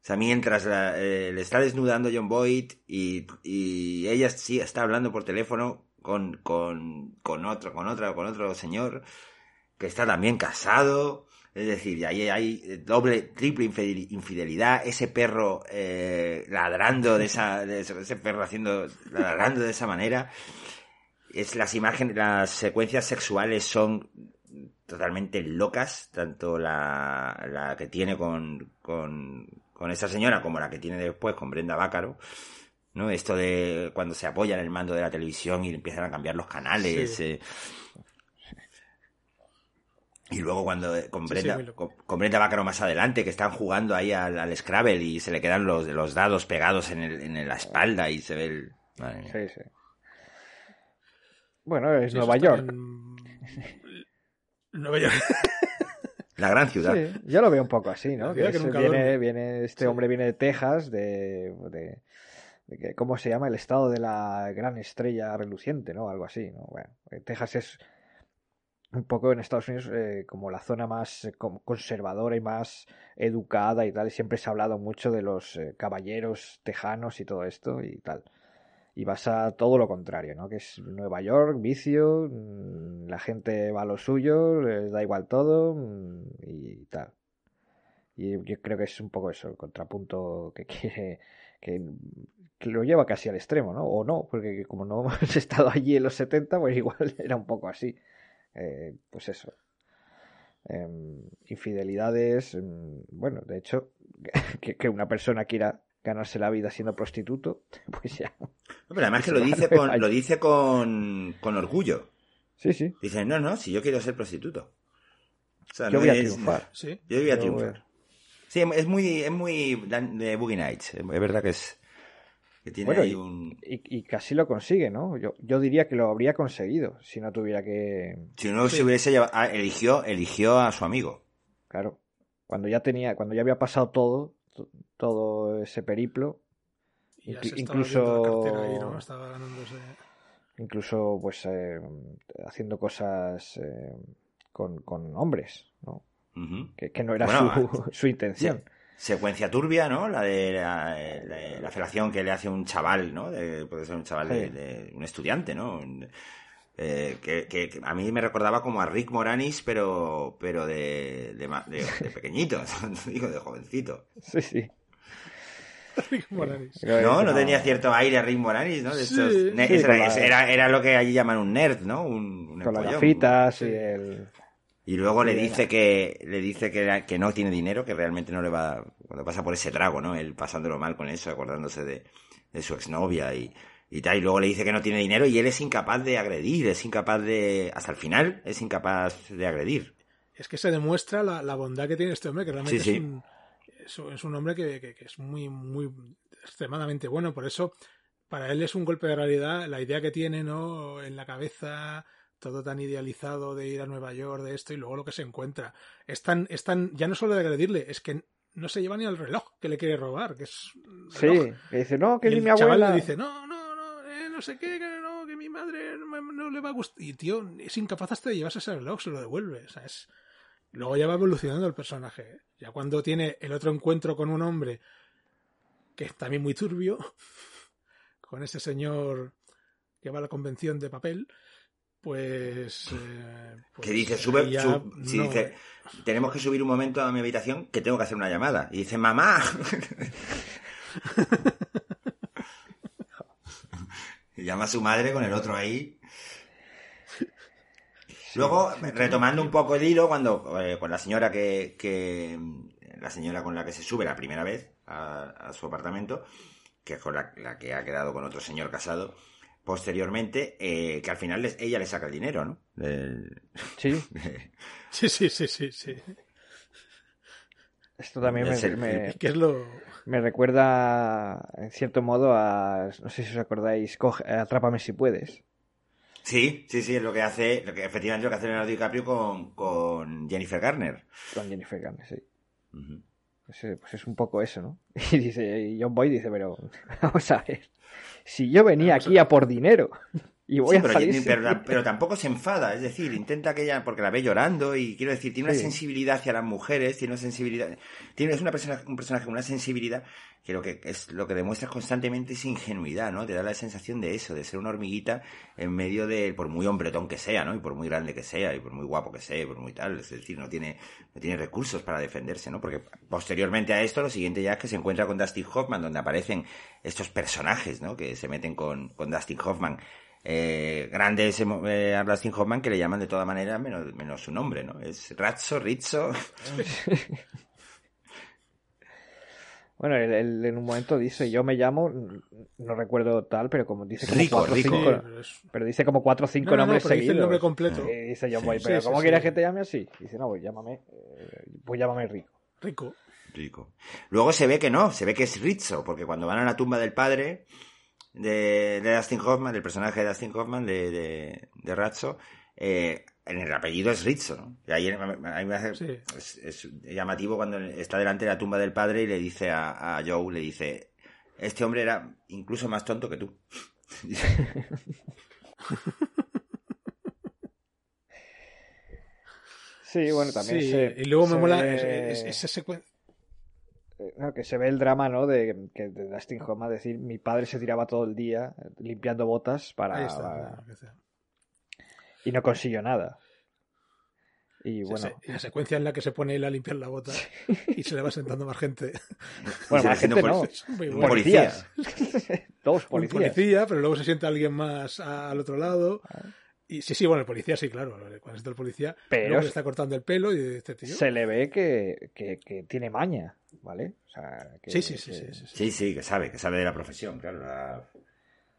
O sea, mientras la- eh, le está desnudando John Boyd y, y ella sí está hablando por teléfono con, con, con otro, con otra, con otro señor. que está también casado. Es decir, ahí hay doble, triple infidel- infidelidad. Ese perro eh, ladrando de esa, ese perro haciendo, ladrando de esa manera. Es las imágenes, las secuencias sexuales son totalmente locas, tanto la, la que tiene con, con, con esa señora como la que tiene después con Brenda Bácaro. ¿no? Esto de cuando se apoya en el mando de la televisión y empiezan a cambiar los canales. Sí. eh. Y luego cuando eh, con Sí, sí, Brenda, con, con Brenda Bácaro más adelante, que están jugando ahí al, al Scrabble y se le quedan los, los dados pegados en, el, en la espalda y se ve el... Madre mía. Sí, sí. Bueno, es [laughs] Nueva York. en- Nueva York. La gran ciudad. Sí, yo lo veo un poco así, ¿no? Que viene, viene, este Sí. hombre viene de Texas, de, de- ¿cómo se llama? El estado de la gran estrella reluciente, ¿no? Algo así, ¿no? Bueno, eh, Texas es un poco en Estados Unidos eh, como la zona más eh, conservadora y más educada y tal. Y siempre se ha hablado mucho de los eh, caballeros tejanos y todo esto y tal. Y pasa todo lo contrario, ¿no? Que es Nueva York, vicio, mm, la gente va a lo suyo, les da igual todo mm, y tal. Y yo creo que es un poco eso, el contrapunto que [laughs] quiere, que, lo lleva casi al extremo, ¿no? O no, porque como no [laughs] hemos estado allí en los 70, pues igual [laughs] era un poco así. Eh, pues eso. Em, infidelidades, em, bueno, de hecho, que, que una persona quiera ganarse la vida siendo prostituto, [laughs] pues ya. No, pero además [laughs] que lo dice con, lo dice con, con orgullo. Sí, sí. Dice, no, no, si yo quiero ser prostituto. O sea, Yo no voy a es- triunfar. Sí. Yo voy a Yo triunfar. Sí, es muy, es muy de Boogie Nights. Es verdad que es. Que tiene Bueno, ahí y- un. Y, y casi lo consigue, ¿no? Yo, yo diría que lo habría conseguido si no tuviera que. Si no Sí. se hubiese llevado. ah, eligió, eligió a su amigo. Claro. Cuando ya tenía, cuando ya había pasado todo, to- todo ese periplo, Y ya Inclu- se estaba incluso- viendo la cartera ahí, ¿no? Estaba ganándose. incluso pues eh, haciendo cosas eh, con, con hombres, ¿no? Que, que no era Bueno, su, [laughs] su intención. Secuencia turbia, ¿no? La de la, la- la felación que le hace un chaval, ¿no? De- puede ser un chaval de, Sí. de- un estudiante, ¿no? Un- eh, que, que- que a mí me recordaba como a Rick Moranis, pero, pero de, de- de pequeñito, [laughs] digo, de jovencito. Sí, sí. [laughs] Rick Moranis. No, no tenía cierto aire a Rick Moranis, ¿no? De Sí, estos- ne- sí, ese con era, era, era lo que allí llaman un nerd, ¿no? Un, un Con las gafitas y el... Y luego le dice que le dice que, que no tiene dinero, que realmente no le va cuando pasa por ese trago, ¿no? Él pasándolo mal con eso, acordándose de, de su exnovia y, y tal. Y luego le dice que no tiene dinero y él es incapaz de agredir, es incapaz de hasta el final es incapaz de agredir. Es que se demuestra la, la bondad que tiene este hombre, que realmente Sí, sí. Es, un, es, un- es un hombre que, que- que es muy, muy extremadamente bueno. Por eso, para él es un golpe de realidad la idea que tiene, ¿no? En la cabeza, todo tan idealizado de ir a Nueva York, de esto, y luego lo que se encuentra. Es tan, es tan, ya no solo de agredirle, es que no se lleva ni al reloj que le quiere robar, que es Sí, que dice, no, que Y el mi chaval abuela... le dice, no, no, no, eh, no sé qué, que no, que mi madre no, no le va a gustar. Y tío, es incapaz hasta de llevarse ese reloj, se lo devuelve. O sea, es... Luego ya va evolucionando el personaje. ¿eh? Ya cuando tiene el otro encuentro con un hombre que es también muy turbio, [laughs] con ese señor que va a la convención de papel, pues... eh, pues que dice, sube, ya no- dice, tenemos que subir un momento a mi habitación que tengo que hacer una llamada. Y dice, mamá. [laughs] [laughs] y llama a su madre con el otro ahí. Luego, retomando un poco el hilo, cuando eh, con la señora que, que la señora con la que se sube la primera vez a, a su apartamento, que es con la, la que ha quedado con otro señor casado, posteriormente, eh, que al final les- ella le saca el dinero, ¿no? Del- [laughs] Sí, [laughs] Sí, sí, sí, sí, sí. esto también Es me, el- me- [laughs] Que es lo... me recuerda, en cierto modo, a... No sé si os acordáis, coge- Atrápame si puedes. Sí, sí, sí, es lo que hace, lo que efectivamente lo que hace Leonardo DiCaprio con, con Jennifer Garner. Con Jennifer Garner, sí. Pues, eh, pues es un poco eso, ¿no? [laughs] Y dice, y John Boy dice, pero [laughs] vamos a ver, si yo venía aquí a por dinero, Y voy Sí, a pero, salir pero, pero tampoco se enfada, es decir, intenta que ella, porque la ve llorando y quiero decir, tiene una Sí. sensibilidad hacia las mujeres, tiene una sensibilidad, tiene, es una persona, un personaje con una sensibilidad que lo que es lo que demuestra constantemente es ingenuidad, ¿no? Te da la sensación de eso, de ser una hormiguita en medio de, por muy hombretón que sea, ¿no? Y por muy grande que sea, y por muy guapo que sea, y por muy tal, es decir, no tiene, no tiene recursos para defenderse, ¿no? Porque posteriormente a esto, lo siguiente ya es que se encuentra con Dustin Hoffman, donde aparecen estos personajes, ¿no? Que se meten con, con Dustin Hoffman eh, grande ese eh, a Dustin Hoffman que le llaman de toda manera menos, menos su nombre, ¿no? Es Razzo, Rizzo. [laughs] Bueno, él, él en un momento dice, yo me llamo, no recuerdo tal, pero como dice como Rico, cuatro o Rico. cinco, Sí, pero es- pero dice como cuatro o cinco No, no, no, nombres pero dice el nombre completo. Y dice John Sí. Boy, Sí, pero sí, ¿cómo sí. quieres que te llame así? Y dice, no, pues llámame, eh, pues llámame Rico. Rico. Rico. Luego se ve que no, se ve que es Rizzo, porque cuando van a la tumba del padre de, de Dustin Hoffman, del personaje de Dustin Hoffman, de, de, de Razzo, eh, en el apellido es Rizzo, ¿no? Y ahí, ahí me hace- Sí. es, es llamativo cuando está delante de la tumba del padre y le dice a, a Joe, le dice, este hombre era incluso más tonto que tú. [laughs] Sí, bueno, también Sí, se- y luego me mola ve- esa secuencia. Eh, no, que se ve el drama, ¿no? De, que de Dustin Hoffman decir, mi padre se tiraba todo el día eh, limpiando botas para, está. para- lo que sea. y no consiguió nada. Y bueno, la secuencia en la que se pone él a limpiar la bota y se le va sentando más gente. [laughs] bueno, más gente no, Es muy Un bueno. policía. policías. [laughs] Dos Un policías. policía, pero luego se sienta alguien más al otro lado. Ah. Y sí, sí, bueno, el policía sí, claro. Cuando está el policía, Pero es- está cortando el pelo y este tío. Se le ve que, que, que tiene maña, ¿vale? O sea, que- Sí, sí, sí, que- sí, sí, sí. Sí, sí, que sabe, que sabe de la profesión, claro, la,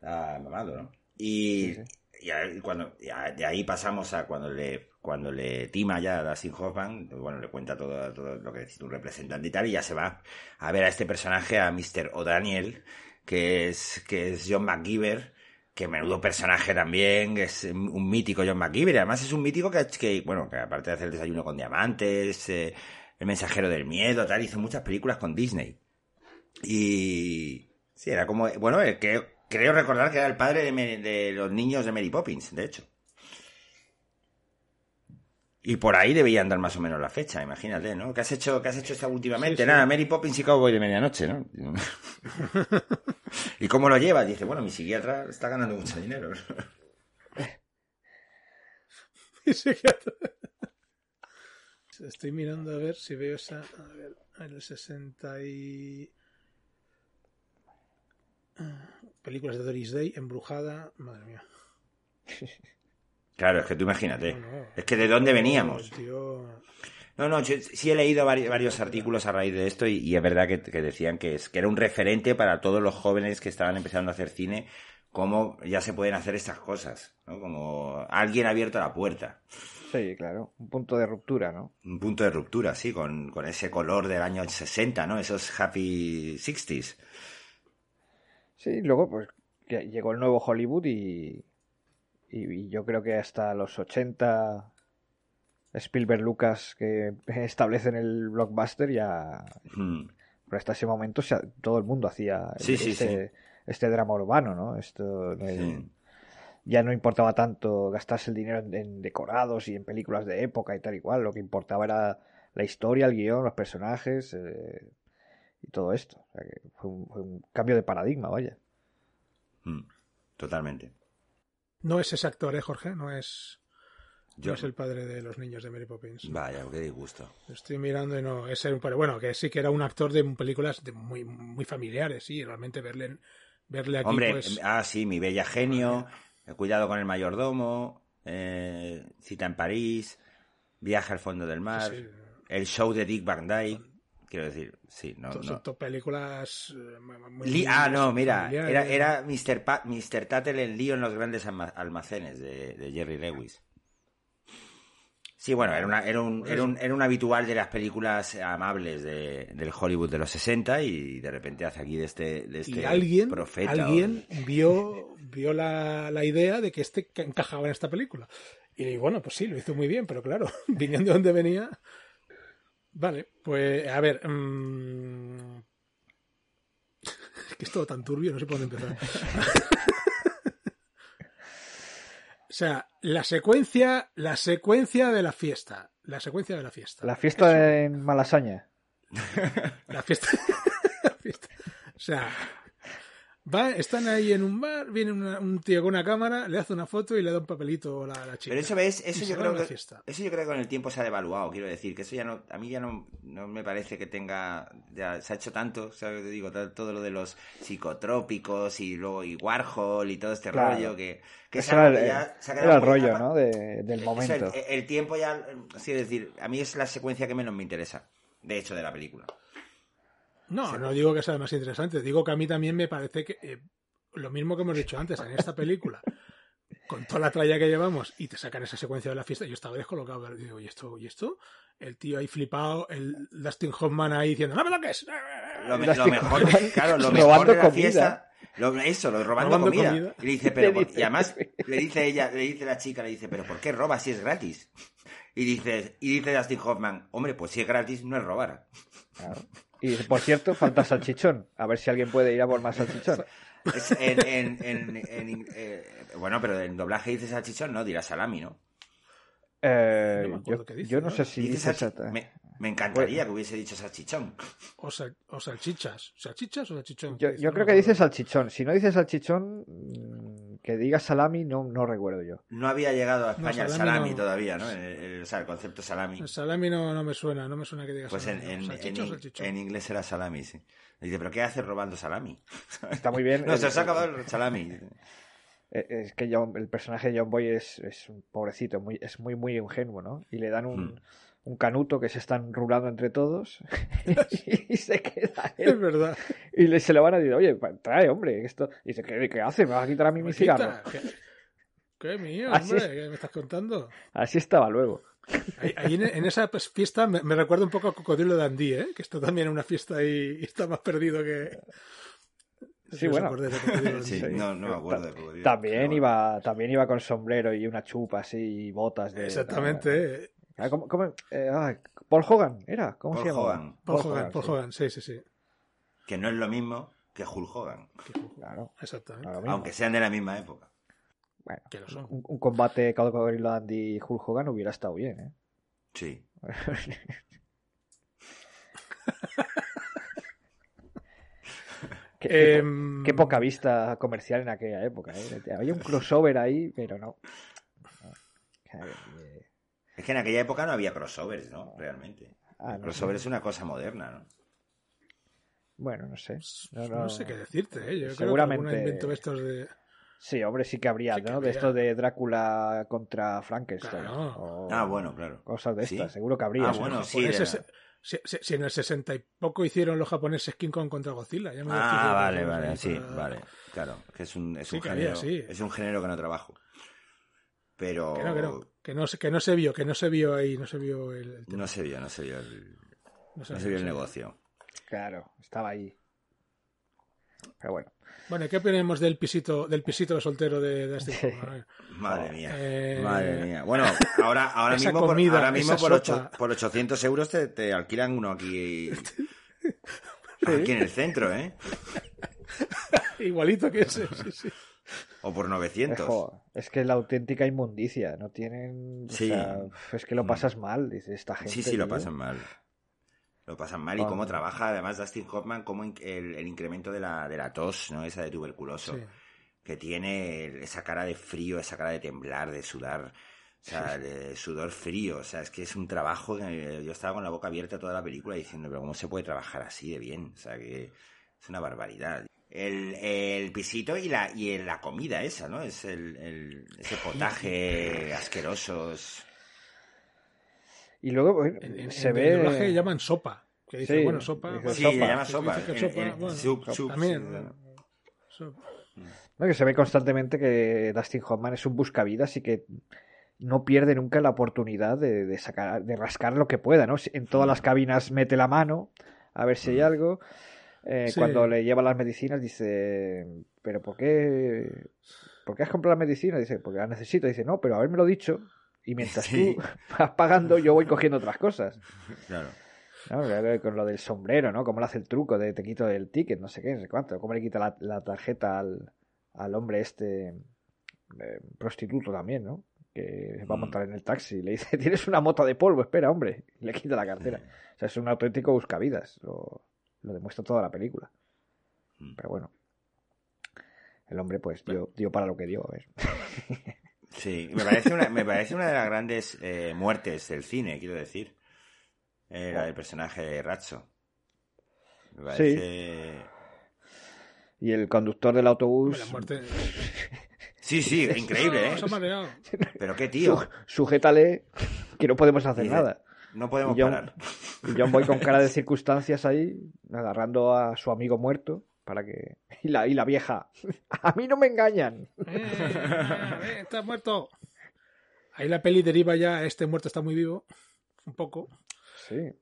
la mamado, ¿no? Y, Sí, y cuando, y a- de ahí pasamos a cuando le, cuando le tima ya a Dustin Hoffman, bueno, le cuenta todo, todo lo que necesita un representante y tal, y ya se va a ver a este personaje, a Mr. O'Daniel, que es, que es John McGiver, que menudo personaje también, es un mítico John McGiver, y además es un mítico que, bueno, que aparte de hacer el desayuno con diamantes, eh, el mensajero del miedo, tal, hizo muchas películas con Disney. Y sí, era como, bueno, el que creo recordar que era el padre de los niños de Mary Poppins, de hecho. Y por ahí debía andar más o menos la fecha, imagínate, ¿no? ¿Qué has hecho, qué has hecho esta últimamente? Sí, sí. Nada, Mary Poppins y Cowboy de medianoche, ¿no? [laughs] ¿Y cómo lo lleva? Dice, bueno, mi psiquiatra está ganando mucho dinero. [laughs] Se queda- Estoy mirando a ver si veo esa. A ver, el 60 y. Ah, Películas de Doris Day, Embrujada. Madre mía. [laughs] Claro, es que tú imagínate. No, no. Es que de dónde veníamos. Tío- No, no, yo sí he leído vari- varios artículos a raíz de esto y, y es verdad que, que decían que, es, que era un referente para todos los jóvenes que estaban empezando a hacer cine, cómo ya se pueden hacer estas cosas, ¿no? Como alguien ha abierto la puerta. Sí, claro. Un punto de ruptura, ¿no? Un punto de ruptura, sí, con, con ese color del año 60, ¿no? Esos happy 60s. Sí, luego pues llegó el nuevo Hollywood y, y, y yo creo que hasta los 80 Spielberg Lucas que [laughs] establecen el blockbuster ya Hmm. pero hasta ese momento todo el mundo hacía Sí, sí, este, este drama urbano, ¿no? Esto ya no importaba tanto gastarse el dinero en, en decorados y en películas de época y tal y cual, lo que importaba era la historia, el guion, los personajes eh, y todo esto. O sea que fue, un, fue un cambio de paradigma, vaya. Hmm. Totalmente. No es ese actor, ¿eh, Jorge? No es, Yo- no es el padre de los niños de Mary Poppins. Vaya, qué disgusto. Estoy mirando y no, es el padre. Bueno, que sí que era un actor de películas de muy, muy familiares, sí. Realmente verle, verle aquí, Hombre, pues. ah, sí, mi bella genio, Cuidado con el mayordomo, eh, Cita en París, Viaje al fondo del mar, sí, el show de Dick Van Dyke. Quiero decir, sí, no. to- no. películas. eh, muy- muy ah, no, mira, era, era Mr. Pa- Mr. Tattle el lío en los grandes alma- almacenes de, de Jerry Lewis. Sí, bueno, era, una, era, un, era, un, era un habitual de las películas amables de, del Hollywood de los 60 y de repente hace aquí de este, de este y alguien, profeta. alguien [laughs] vio, vio la, la idea de que este ca- encajaba en esta película. Y bueno, pues sí, lo hizo muy bien, pero claro, [laughs] viniendo de donde venía. Vale, pues a ver. mm, Es [laughs] que es todo tan turbio, no sé por dónde empezar. [laughs] sea, la secuencia, la secuencia de la fiesta. La secuencia de la fiesta. La fiesta en Malasaña. La fiesta. [laughs] la fiesta. O sea, va, están ahí en un bar, viene una- un tío con una cámara, le hace una foto y le da un papelito a la, a la chica. Pero eso ves, eso yo creo que fiesta. eso yo creo que con el tiempo se ha devaluado, quiero decir, que eso ya no, a mí ya no, no me parece que tenga, ya se ha hecho tanto, ¿sabes? Te digo, todo, todo lo de los psicotrópicos y luego y Warhol y todo este Claro. rollo que, que era el, ya se ha era quedado el rollo, ¿no? De- del Eso, momento. el, el tiempo ya, así es decir, a mí es la secuencia que menos me interesa, de hecho, de la película. No, no digo que sea más interesante. Digo que a mí también me parece que eh, lo mismo que hemos dicho antes en esta película, con toda la tralla que llevamos y te sacan esa secuencia de la fiesta, yo estaba descolocado. Digo, ¿y esto? ¿Y esto? El tío ahí flipado, el Dustin Hoffman ahí diciendo, ¡No me toques! Lo, me- Las lo mejor, claro, lo robando mejor de la comida. fiesta, lo- eso, lo robando, Robando comida. comida. Y le dice, pero, [laughs] Le por- dice- y además le dice ella, le dice la chica, le dice, pero ¿por qué robas si es gratis? Y dice, y dice Dustin Hoffman, hombre, pues si es gratis no es robar. Claro. Y por cierto, falta salchichón. A ver si alguien puede ir a por más salchichón. Es en, en, en, en- eh, bueno, pero en doblaje dice salchichón, no, dirá salami, ¿no? Eh, No yo, dice, yo no ¿no? sé si Dice dice salchi- exacta- me, me encantaría que hubiese dicho salchichón. O, sal- o salchichas. ¿Salchichas o salchichón? Yo, creo que dice salchichón. Si no dice salchichón, mm, que diga salami, no, no recuerdo yo. No había llegado a España el salami salami no. todavía, ¿no? El, el- o sea, el concepto salami. El salami no, no me suena, no me suena que diga Pues en, salami. en, inglés era salami, sí. Dice, ¿pero qué haces robando salami? [laughs] Está muy bien. [laughs] No, se El- os ha acabado el salami. Eh, Es que John- el personaje de John Boy es, es un pobrecito, muy, es muy, muy ingenuo, ¿no? Y le dan un, Hmm. Un canuto que se están rulando entre todos [laughs] [laughs] y se queda Es él. verdad. Y le, se le van a decir, oye, trae, hombre, esto. Y dice, ¿qué, qué hace? ¿Me vas a quitar a mí mi cigarro? ¿Qué, qué mío, Así hombre? es. ¿Qué me estás contando? Así estaba luego. Ahí, ahí en, en esa pues, fiesta me, me recuerda un poco a Cocodrilo Dandí, ¿eh? Que está también en una fiesta y, y está más perdido que... Sí, bueno. [laughs] Sí, no, no me acuerdo de cocodrilo, También iba, también iba con sombrero y una chupa así y botas de. Exactamente. Ah, ¿cómo- cómo? Eh, ah, Paul Hogan, ¿era? ¿Cómo Paul se llamaba? Hogan. Paul Hogan, Paul sí. Hogan, sí, sí, sí. Que no es lo mismo que Hulk Hogan, Claro, Exactamente. aunque sean de la misma época. Bueno, Que lo son. un, un combate Cocodrilo Dandy y Hulk Hogan hubiera estado bien, ¿eh? Sí. [laughs] qué, qué- Em, qué poca vista comercial en aquella época, ¿eh? Había un crossover ahí, pero no. Eh, Es que en aquella época no había crossovers, ¿no? Realmente. ah, El no crossover sé. es una cosa moderna, ¿no? Bueno, no sé. No, No, no- sé qué decirte, ¿eh? Yo Seguramente- creo que algún invento de estos de... Sí, hombre, sí que habría, Sí que ¿no? De esto de Drácula contra Frankenstein. Claro. o Ah, bueno, claro. Cosas de Sí. estas, seguro que habría. Ah, ¿no? bueno, sí. era- si, si- si en el 60 y poco hicieron los japoneses King Kong contra Godzilla. Ya me Ah, vale, vale, sí, para- vale. Claro, que es un, es Sí un que había, género. sí. Es un género que no trabajo. Pero Que no, que no, que no, se- que no se vio, que no se vio ahí, no se vio el, el tema. no se vio, no se vio el, No se no vio, se vio el negocio. Claro, estaba ahí. Pero bueno. Bueno, ¿qué opinamos del pisito, del pisito soltero de, de este. [laughs] Madre mía, Eh, madre mía. Bueno, ahora, ahora mismo, por, ahora mismo por, ocho- por 800 euros te, te alquilan uno aquí, [laughs] aquí en el centro, ¿eh? [laughs] Igualito que ese, sí, sí. O por 900. Ejo, es que es la auténtica inmundicia. No tienen. o Sí. sea, es que lo Mm. pasas mal, dice esta gente. Sí, sí, lo pasan mal. Lo pasan mal y cómo trabaja además Dustin Hoffman, como el, el incremento de la, de la tos, ¿no? Esa de tuberculoso. Sí. Que tiene esa cara de frío, esa cara de temblar, de sudar. O sea, de sudor frío. O sea, es que es un trabajo que yo estaba con la boca abierta toda la película diciendo, pero ¿cómo se puede trabajar así de bien? O sea, que es una barbaridad. El, el pisito y la, y la comida esa, ¿no? Es el, el- ese [laughs] potaje asqueroso. es- Y luego bueno, En, en- se en ve. el doblaje llaman sopa. Que dice, Sí, bueno, sopa. dice bueno, Sí, sopa. le llama Sí, sopa. dice que sopa, bueno, También. que se ve constantemente que Dustin Hoffman es un buscavidas y que no pierde nunca la oportunidad de, de sacar, de rascar lo que pueda, ¿no? En todas las cabinas mete la mano a ver si hay algo. Eh, Sí. Cuando le lleva las medicinas dice, pero ¿por qué, ¿por qué has comprado las medicinas? Dice, porque las necesito. Dice, no, pero haberme lo dicho. Y mientras Sí. tú [laughs] vas pagando, yo voy cogiendo otras cosas. Claro. Con lo del sombrero, ¿no? Cómo le hace el truco de te quito el ticket, no sé qué, no sé cuánto. Cómo le quita la, la tarjeta al, al hombre este eh, prostituto también, ¿no? Que va a Mm. montar en el taxi le dice, [laughs] tienes una mota de polvo, espera, hombre. Y le quita la cartera. O sea, es un auténtico buscavidas. Lo, lo demuestra toda la película. Mm. Pero bueno. El hombre, pues, dio, dio para lo que dio. a ver. [laughs] Sí, me parece una, me parece una de las grandes eh, muertes del cine, quiero decir. Eh, la del personaje de Ratso. Me parece... Y el conductor del autobús. La muerte. Sí, sí, increíble, ¿eh? Pero qué tío. Su- sujétale, que no podemos hacer nada. No podemos Y John, parar. y John Boy con cara de [laughs] circunstancias ahí, agarrando a su amigo muerto para que. Y la, y la vieja. A mí no me engañan. Eh, eh, está muerto. Ahí la peli deriva ya, este muerto está muy vivo. Un poco. Sí.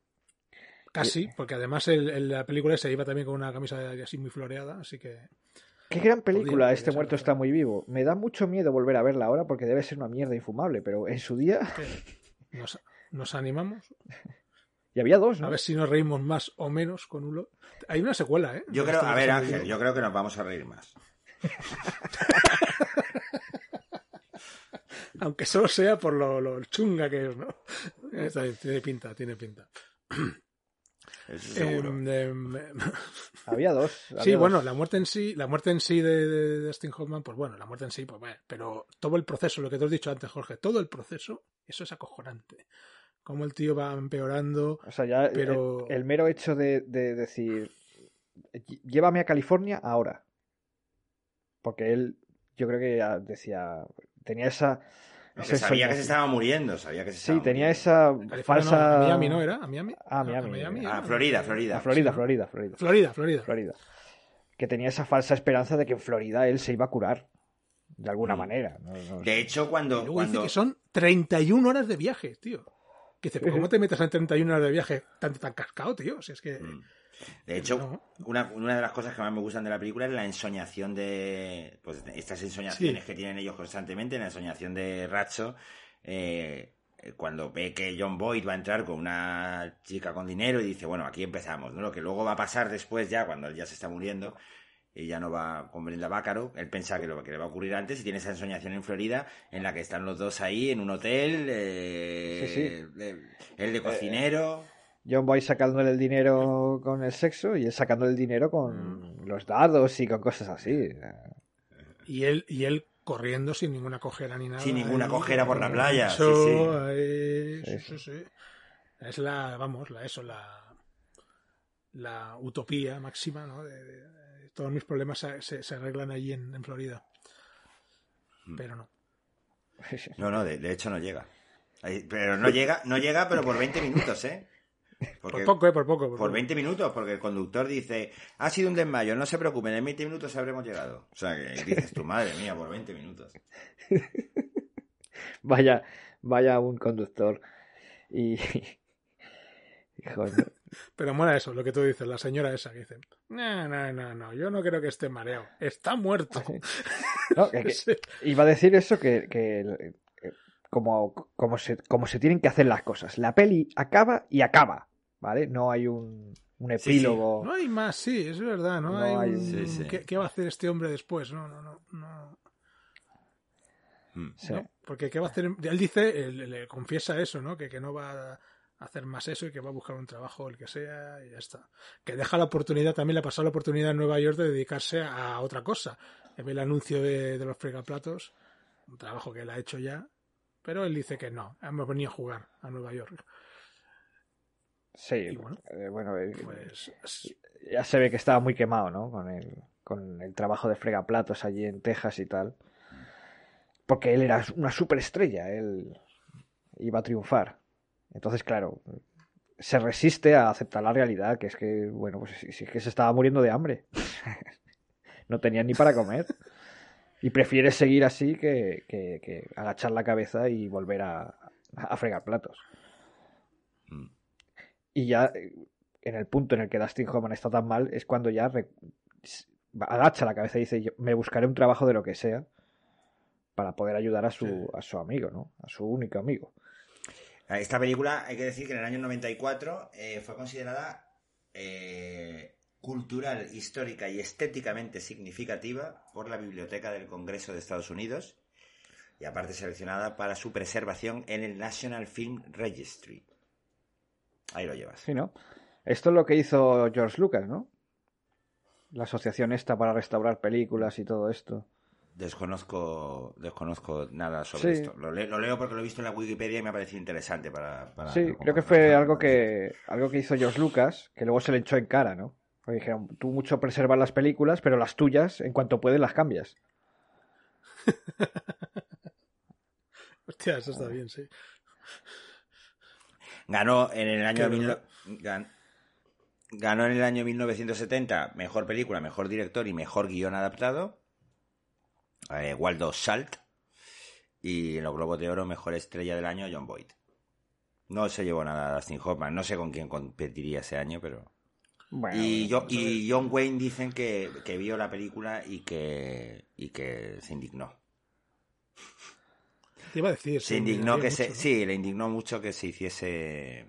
Casi, porque además el, el- la película se iba también con una camisa así muy floreada, así que... Qué gran película, Podría- Este muerto está muy vivo. Me da mucho miedo volver a verla ahora porque debe ser una mierda infumable, pero en su día. Nos, nos animamos Y había dos, a ¿no? ver si nos reímos más o menos con uno. Hay una secuela, ¿eh? Yo creo, a ver Ángel, yo creo que nos vamos a reír más. [laughs] Aunque solo sea por lo, lo chunga que es, ¿no? Está bien, tiene pinta, tiene pinta. Eso seguro. Em, [laughs] Había dos. Sí, bueno, la muerte en sí, la muerte en sí de, de, Hoffman, pues bueno, la muerte en sí, pues bueno, pero todo el proceso, lo que te has dicho antes, Jorge, todo el proceso, eso es acojonante. Cómo el tío va empeorando, O sea, ya el- pero- el, el mero hecho de, de decir. Llévame a California ahora. Porque él, yo creo que ya decía. Tenía esa. No, que sabía que se estaba muriendo, sabía que se Sí, estaba tenía muriendo. esa California, falsa. no, a Miami no era, a Miami. Ah, A Miami. Ah, ¿no? Florida, Florida. A Florida, Sí. Florida, Florida. Florida, Florida. Florida. Que tenía esa falsa esperanza de que en Florida él se iba a curar. De alguna Mm. manera. No- no sé. De hecho, cuando, cuando... dice que son 31 horas de viaje, tío. Que dice, ¿cómo te metes en 31 horas de viaje tan, tan cascado, tío? Si es que... Mm. De hecho, No. una, una de las cosas que más me gustan de la película es la ensoñación de. Pues estas ensoñaciones Sí. que tienen ellos constantemente, la ensoñación de Racho, eh, cuando ve que John Boyd va a entrar con una chica con dinero y dice, bueno, aquí empezamos, ¿no? Lo que luego va a pasar después, ya, cuando él ya se está muriendo y ya no va con Brenda Bácaro, él piensa que lo que le va a ocurrir antes y tiene esa ensoñación en Florida en la que están los dos ahí en un hotel, eh, Sí, sí. de- él de cocinero. John Boy sacándole el dinero con el sexo y él sacándole el dinero con los dados y con cosas así. Y él, y él corriendo sin ninguna cojera ni nada. Sin ninguna cojera por la playa, sí, Eso, sí. Sí. Es la, vamos, la, eso, la, la utopía máxima, ¿no? De- todos mis problemas se, se- se arreglan allí en, en Florida. Mm. Pero no. [laughs] No, no, de, de hecho no llega. Ahí- Pero no llega, no llega, pero por 20 minutos, ¿eh? Porque- Por poco, ¿eh? Por poco. Por, por poco. 20 minutos, porque el conductor dice, ha sido un desmayo, no se preocupen, en 20 minutos habremos llegado. O sea, que dices, tu madre mía, por 20 minutos. [laughs] Vaya, vaya un conductor. Y. [laughs] Pero mola eso, lo que tú dices, la señora esa que dice, no, no, no, no, yo no creo que esté mareado, está muerto. [laughs] No, que- [laughs] iba a decir eso que, que, como, como, se, como se tienen que hacer las cosas. La peli acaba y acaba, ¿vale? No hay un, un Sí, sí. epílogo. No hay más, sí, es verdad, no, No hay, hay- un- Sí, sí. ¿Qué, qué va a hacer este hombre después? No, no, no, no. Mm. Sí. ¿no? Porque ¿qué va a hacer? Él dice, él- le confiesa eso, ¿no? Que, que no va a hacer más eso y que va a buscar un trabajo, el que sea, y ya está. Que deja la oportunidad, también le ha pasado la oportunidad en Nueva York de dedicarse a otra cosa. Ve el anuncio de, de los fregaplatos, un trabajo que él ha hecho ya, pero él dice que no, hemos venido a jugar a Nueva York. Sí, bueno, eh, bueno, eh, Pues ya se ve que estaba muy quemado, ¿no? Con el, con el trabajo de fregaplatos allí en Texas y tal. Porque él era una superestrella, él iba a triunfar. Entonces, claro, se resiste a aceptar la realidad, que es que, bueno, pues sí, sí que se estaba muriendo de hambre. [laughs] no tenía ni para comer. Y prefiere seguir así que, que- que agachar la cabeza y volver a, a fregar platos. Mm. Y ya eh, en el punto en el que Dustin Hoffman está tan mal es cuando ya re- agacha la cabeza y dice, "Yo me buscaré un trabajo de lo que sea para poder ayudar a su, Sí. a su amigo, ¿no? A su único amigo. Esta película, hay que decir que en el año 94 eh, fue considerada eh, cultural, histórica y estéticamente significativa por la Biblioteca del Congreso de Estados Unidos y aparte seleccionada para su preservación en el National Film Registry. Ahí lo llevas. ¿no? Esto es lo que hizo George Lucas, ¿no? La asociación esta para restaurar películas y todo esto. Desconozco, desconozco nada sobre Sí. esto. Lo, le- lo leo porque lo he visto en la Wikipedia y me ha parecido interesante para. para Sí, creo que fue algo que algo que hizo George Lucas, que luego se le echó en cara, ¿no? Porque dijeron, tú mucho preservas las películas, pero las tuyas, en cuanto puedes, las cambias. [laughs] Hostia, eso está bien, sí. Ganó en el año mil- gan- ganó en el año 1970 mejor película, mejor director y mejor guion adaptado. Eh, Waldo Salt y en los Globos de Oro mejor estrella del año John Boyd. No se llevó nada Dustin Hoffman, no sé con quién competiría ese año, pero Bueno, y, yo, y John Wayne dicen que, que vio la película y que y que se indignó. Te iba a decir. Se indignó que mucho, se, ¿no? sí, le indignó mucho que se hiciese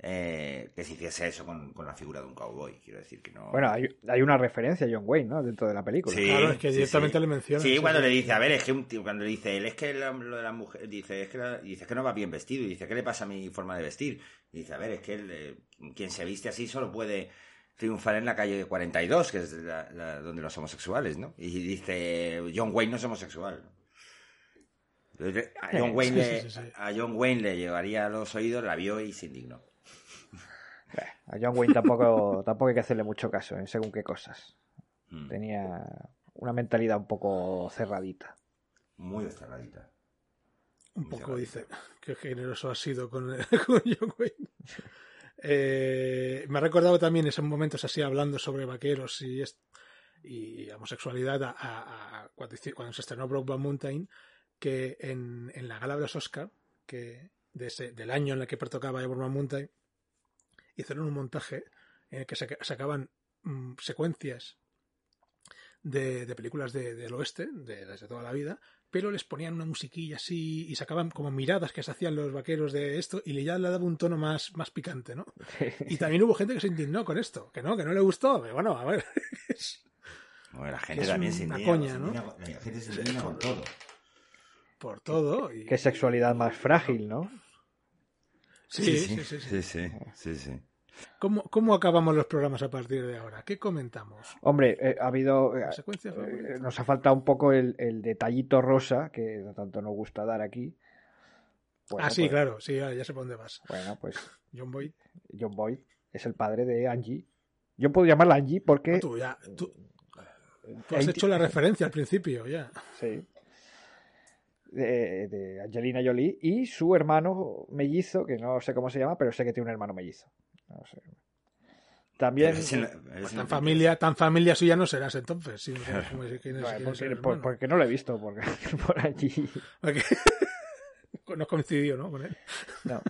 eh, que se hiciese eso con, con la figura de un cowboy. Quiero decir que no. Bueno, hay, hay una referencia a John Wayne, ¿no? Dentro de la película. Sí, Claro, es que directamente sí. le mencionan. Sí, cuando le dice, a ver, es que un tío, cuando le dice él, es que la- lo de la mujer, dice, es que, la- dice, es que no va bien vestido, y dice, ¿qué le pasa a mi forma de vestir? Y dice, a ver, es que él, eh, quien se viste así solo puede triunfar en la calle 42, que es la- la- donde los homosexuales, ¿no? Y dice, John Wayne no es homosexual. A [laughs] John, Wayne sí, le, sí, sí, sí. a John Wayne le llevaría a los oídos, la vio y se indignó. Eh, A John Wayne tampoco, [laughs] tampoco hay que hacerle mucho caso en según qué cosas. Mm, Tenía una mentalidad un poco cerradita. Muy cerradita. Un Muy poco cerradita. dice. Qué generoso ha sido con, [laughs] con John Wayne. Eh, me ha recordado también esos momentos así hablando sobre vaqueros y, homosexualidad a- a- a- cuando, se estrenó Brokeback Mountain, que en, en la gala de los Oscar, que de ese- del año en el que pertocaba Brokeback Mountain, hicieron un montaje en el que saca- sacaban mm, secuencias de, de películas de- del oeste, de, desde toda la vida, pero les ponían una musiquilla así y sacaban como miradas que se hacían los vaqueros de esto y le ya le daba un tono más, más picante, ¿no? [laughs] Y también hubo gente que se indignó con esto, que no, que no le gustó, pero bueno, a ver, [laughs] es Bueno, la gente es también se indigna, coña, se ¿no? indigna con- la gente se indigna con todo. por todo. Y... Qué sexualidad más frágil, ¿no? Sí, sí, sí, sí. sí, sí, sí, sí. ¿Cómo, ¿Cómo acabamos los programas a partir de ahora? ¿Qué comentamos? Hombre, eh, ha habido. eh, eh, nos ha faltado un poco el, el detallito rosa que tanto nos gusta dar aquí. Bueno, ah, sí, pues- claro, sí, ya, ya sé por dónde vas. Bueno, pues John Boyd. John Boyd es el padre de Angie. Yo puedo llamarla Angie porque. Ah, Tú ya, tú, tú has hecho la referencia al principio, ya. Sí. De, de Angelina Jolie y su hermano mellizo, que no sé cómo se llama, pero sé que tiene un hermano mellizo. No sé. También. Pues tan familia, tan familia suya no serás entonces. Si no sabes cómo es- quién es- Bueno, quién es el porque, por- no lo he visto, porque [laughs] por allí. Porque [laughs] no coincidió, ¿no? Con él. No.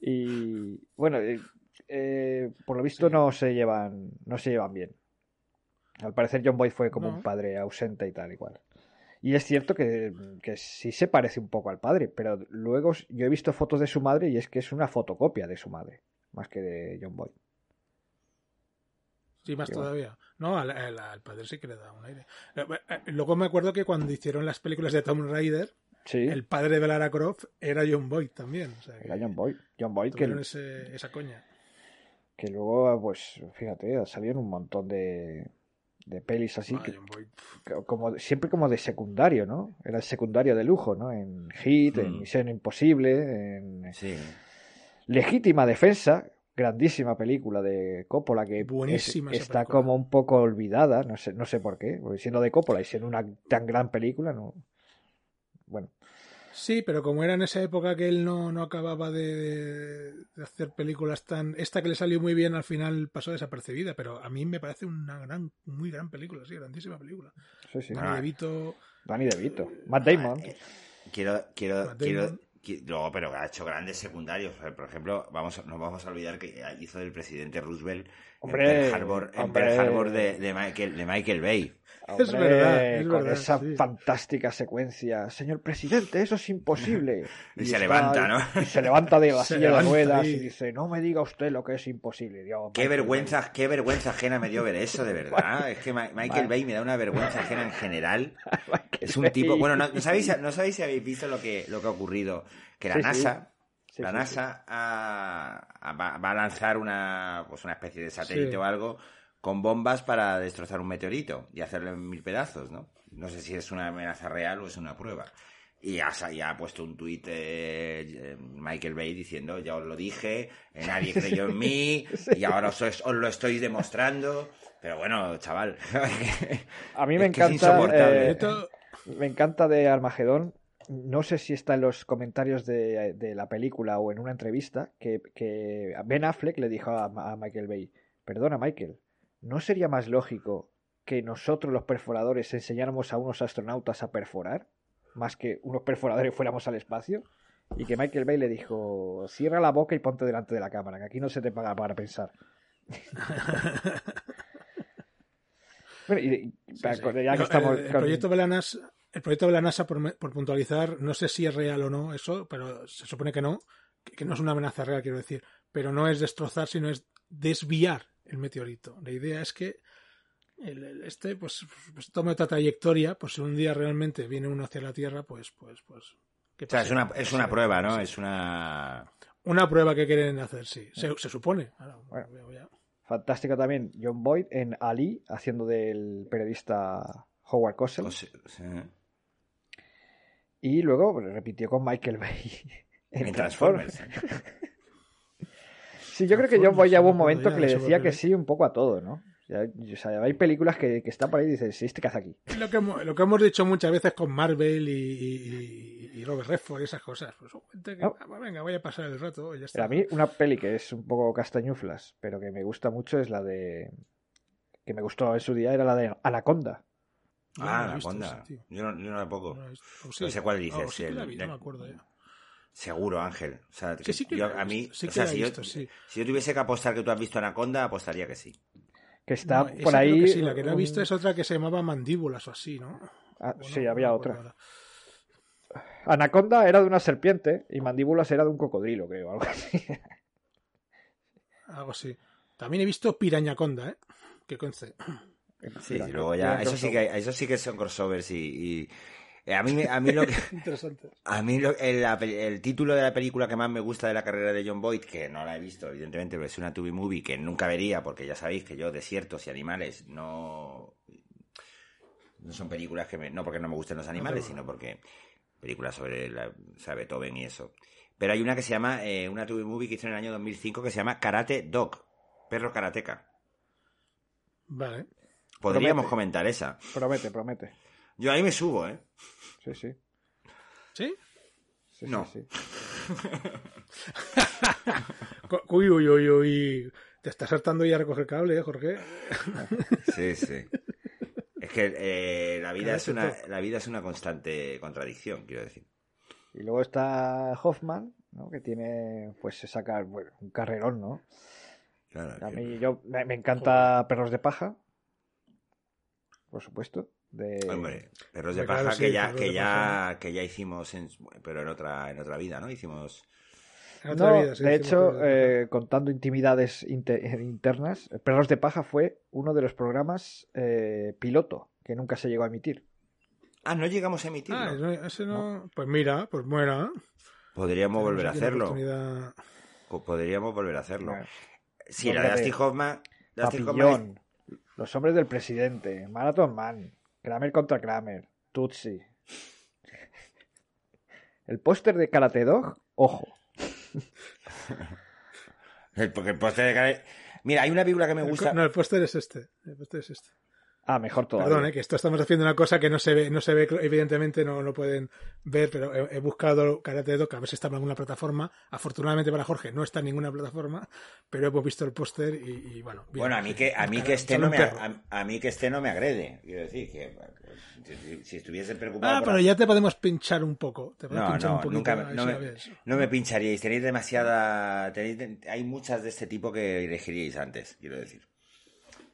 Y bueno, eh, eh, por lo visto no se llevan, no se llevan bien. Al parecer John Boyd fue como No. un padre ausente y tal y cual. Y es cierto que, que sí se parece un poco al padre, pero luego yo he visto fotos de su madre y es que es una fotocopia de su madre, más que de John Boyd. Sí, más todavía. No, al, al- al padre sí que le da un aire. Eh, eh, Luego me acuerdo que cuando hicieron las películas de Tomb Raider, Sí, el padre de Lara Croft era John Boyd también. O sea, que era John Boyd. John Boyd que, ese- esa coña. que luego, pues, fíjate, en un montón de, de pelis así, Ah, que, John Boyd. que- como siempre como de secundario, ¿no? Era el secundario de lujo, ¿no? En Hit, en Mm. Misión Imposible, en Sí. Legítima Defensa, grandísima película de Coppola que es- está película. como un poco olvidada, no sé, no sé por qué, porque siendo de Coppola y siendo una tan gran película, no. Bueno, Sí, pero como era en esa época que él no, no acababa de, de hacer películas tan... Esta que le salió muy bien al final pasó desapercibida, pero a mí me parece una gran, muy gran película, sí, grandísima película. sí, sí. Danny Ah. DeVito, Danny DeVito, Matt Damon. Ah, eh, Quiero, quiero, Matt quiero, Damon. qui- no, pero ha hecho grandes secundarios. Por ejemplo, vamos, nos vamos a olvidar que hizo del presidente Roosevelt Hombre, en Pearl Harbor, en hombre. Pearl Harbor de, de Michael, de Michael Bay. Es verdad, es con verdad, esa sí. fantástica secuencia. Señor presidente, eso es imposible. [laughs] Y se está- levanta, ¿no? Y se levanta de la [laughs] Se silla de ruedas ahí. y dice, no me diga usted lo que es imposible. Dios, Qué Michael vergüenza, qué vergüenza ajena me dio ver eso, de [laughs] verdad. Es que Ma- Michael Bay me da una vergüenza ajena en general. Es un tipo. Bueno, no, no sabéis, no sabéis si habéis visto lo que, lo que ha ocurrido. Que la sí. NASA, Sí, la sí, NASA va, a lanzar una, pues una especie de satélite o algo con bombas para destrozar un meteorito y hacerlo en mil pedazos, ¿no? No sé si es una amenaza real o es una prueba. Y ya ha puesto un tuit eh, Michael Bay diciendo, ya os lo dije, eh, nadie [laughs] creyó en mí y ahora os, os lo estoy demostrando. Pero bueno, chaval. [laughs] A mí me encanta, eh, Me encanta de Armagedón. No sé si está en los comentarios de, de la película o en una entrevista que, que Ben Affleck le dijo a, a Michael Bay, perdona Michael, ¿no sería más lógico que nosotros los perforadores enseñáramos a unos astronautas a perforar? Más que unos perforadores fuéramos al espacio. Y que Michael Bay le dijo, cierra la boca y ponte delante de la cámara, que aquí no se te paga para pensar. [laughs] bueno, y, ya que estamos... el, el con- proyecto el proyecto de la NASA, por, puntualizar, no sé si es real o no eso, pero se supone que no, que, que no es una amenaza real, quiero decir, pero no es destrozar, sino es desviar el meteorito. La idea es que el- el- este pues, pues tome otra trayectoria, pues si un día realmente viene uno hacia la Tierra, pues pues pues ¿qué O sea, pasa? es una, es una prueba, ¿no? sí. Es una... Una prueba que quieren hacer, sí. Se, se supone. Ahora, Bueno. veo ya. Fantástico también John Boyd en Ali, haciendo del periodista Howard Cosell. o sea, sí. Y luego pues, repitió con Michael Bay [laughs] en, En Transformers. [laughs] Sí, yo creo que John Boyd ya hubo un momento que le decía que sí un poco a todo, ¿no? Ya- o sea, hay películas que, que están por ahí y dices, sí, este que hace aquí. Lo que, hemos, lo que hemos dicho muchas veces con Marvel y, y, y Robert Redford y esas cosas. Pues gente que, No. ah, venga, voy a pasar el rato y ya Pero a mí una peli que es un poco castañuflas, pero que me gusta mucho es la de... que me gustó en su día, era la de Anaconda. Yo no Ah, la he la visto Conda. esa, tío. Yo no, yo no la pongo. No No sé cuál dices, sí que la el- vi, no me acuerdo ya. Seguro, Ángel. O sea, Que sí que yo- a mí, sí o sea, si, visto, yo, sí. si yo tuviese que apostar que tú has visto Anaconda, apostaría que sí. Que está No, por ahí... que sí, la que no he visto es otra que se llamaba Mandíbulas o así, ¿no? Ah, no, sí, no había otra. ahora. Anaconda era de una serpiente y mandíbulas era de un cocodrilo, creo, algo así. Algo así. También he visto Pirañaconda, ¿eh? Que conste. Sí, y luego ya, eso sí que, eso sí que son crossovers y, y- eh, a mí, a mí lo que, [laughs] Interesante. a mí lo- el, el título de la película que más me gusta de la carrera de John Boyd, que no la he visto, evidentemente, pero es una Tubi Movie que nunca vería, porque ya sabéis que yo, desiertos y animales, no, no son películas que me, no porque no me gusten los animales, sino porque películas sobre la, o sea, Beethoven y eso. Pero hay una que se llama, eh, una Tubi Movie que hizo en el año 2005 que se llama Karate Dog, perro karateca. Vale. Podríamos Promete. comentar esa. Promete, promete. Yo ahí me subo, ¿eh? Sí, sí. ¿Sí? sí, No. sí, [laughs] sí. Uy, uy, uy, uy. Te estás saltando ya a recoger cable, ¿eh, Jorge? [laughs] Sí, sí. Es que eh, la, vida es una, la vida es una constante contradicción, quiero decir. Y luego está Hoffman, ¿no? Que tiene, pues se saca bueno, un carrerón, ¿no? Claro, A mí yo me, me encanta Perros de Paja, por supuesto. De... Hombre, perros de claro, paja sí, que ya, Perros que de ya, que ya hicimos, en- pero en otra, en otra vida, ¿no? Hicimos. En otra No, vida, sí, de hecho, eh, contando intimidades inte- internas, Perros de Paja fue uno de los programas eh, piloto que nunca se llegó a emitir. Ah, no llegamos a emitirlo. Ah, no, ese no... Pues mira, pues muera. Podríamos volver a hacerlo. oportunidad. Podríamos volver a hacerlo. Bueno, Sí, la de. Dustin Hoffman. Dustin Hoffman Papillón, Los hombres del presidente, Marathon Man, Kramer contra Kramer, Tutsi. El póster de Karate Dog, ojo. [laughs] el póster de Karate- Mira, hay una película que me gusta. No, el póster es este. El póster es este. Ah, mejor todavía. Perdón, eh, que esto estamos haciendo una cosa que no se ve, no se ve, evidentemente no lo pueden ver, pero he, he buscado Karate Dog a ver si está en alguna plataforma. Afortunadamente para Jorge no está en ninguna plataforma, pero hemos visto el póster y, y bueno. bien. Bueno, a mí que a mí Cara- que este no me a, a mí que este no me agrede. Quiero decir que si, si estuviese preocupado Ah, por pero ya te podemos pinchar un poco. Te podemos No, pinchar un no, poquito. nunca no me, no me pincharíais. Tenéis demasiada. tenéis- hay muchas de este tipo que elegiríais antes, quiero decir.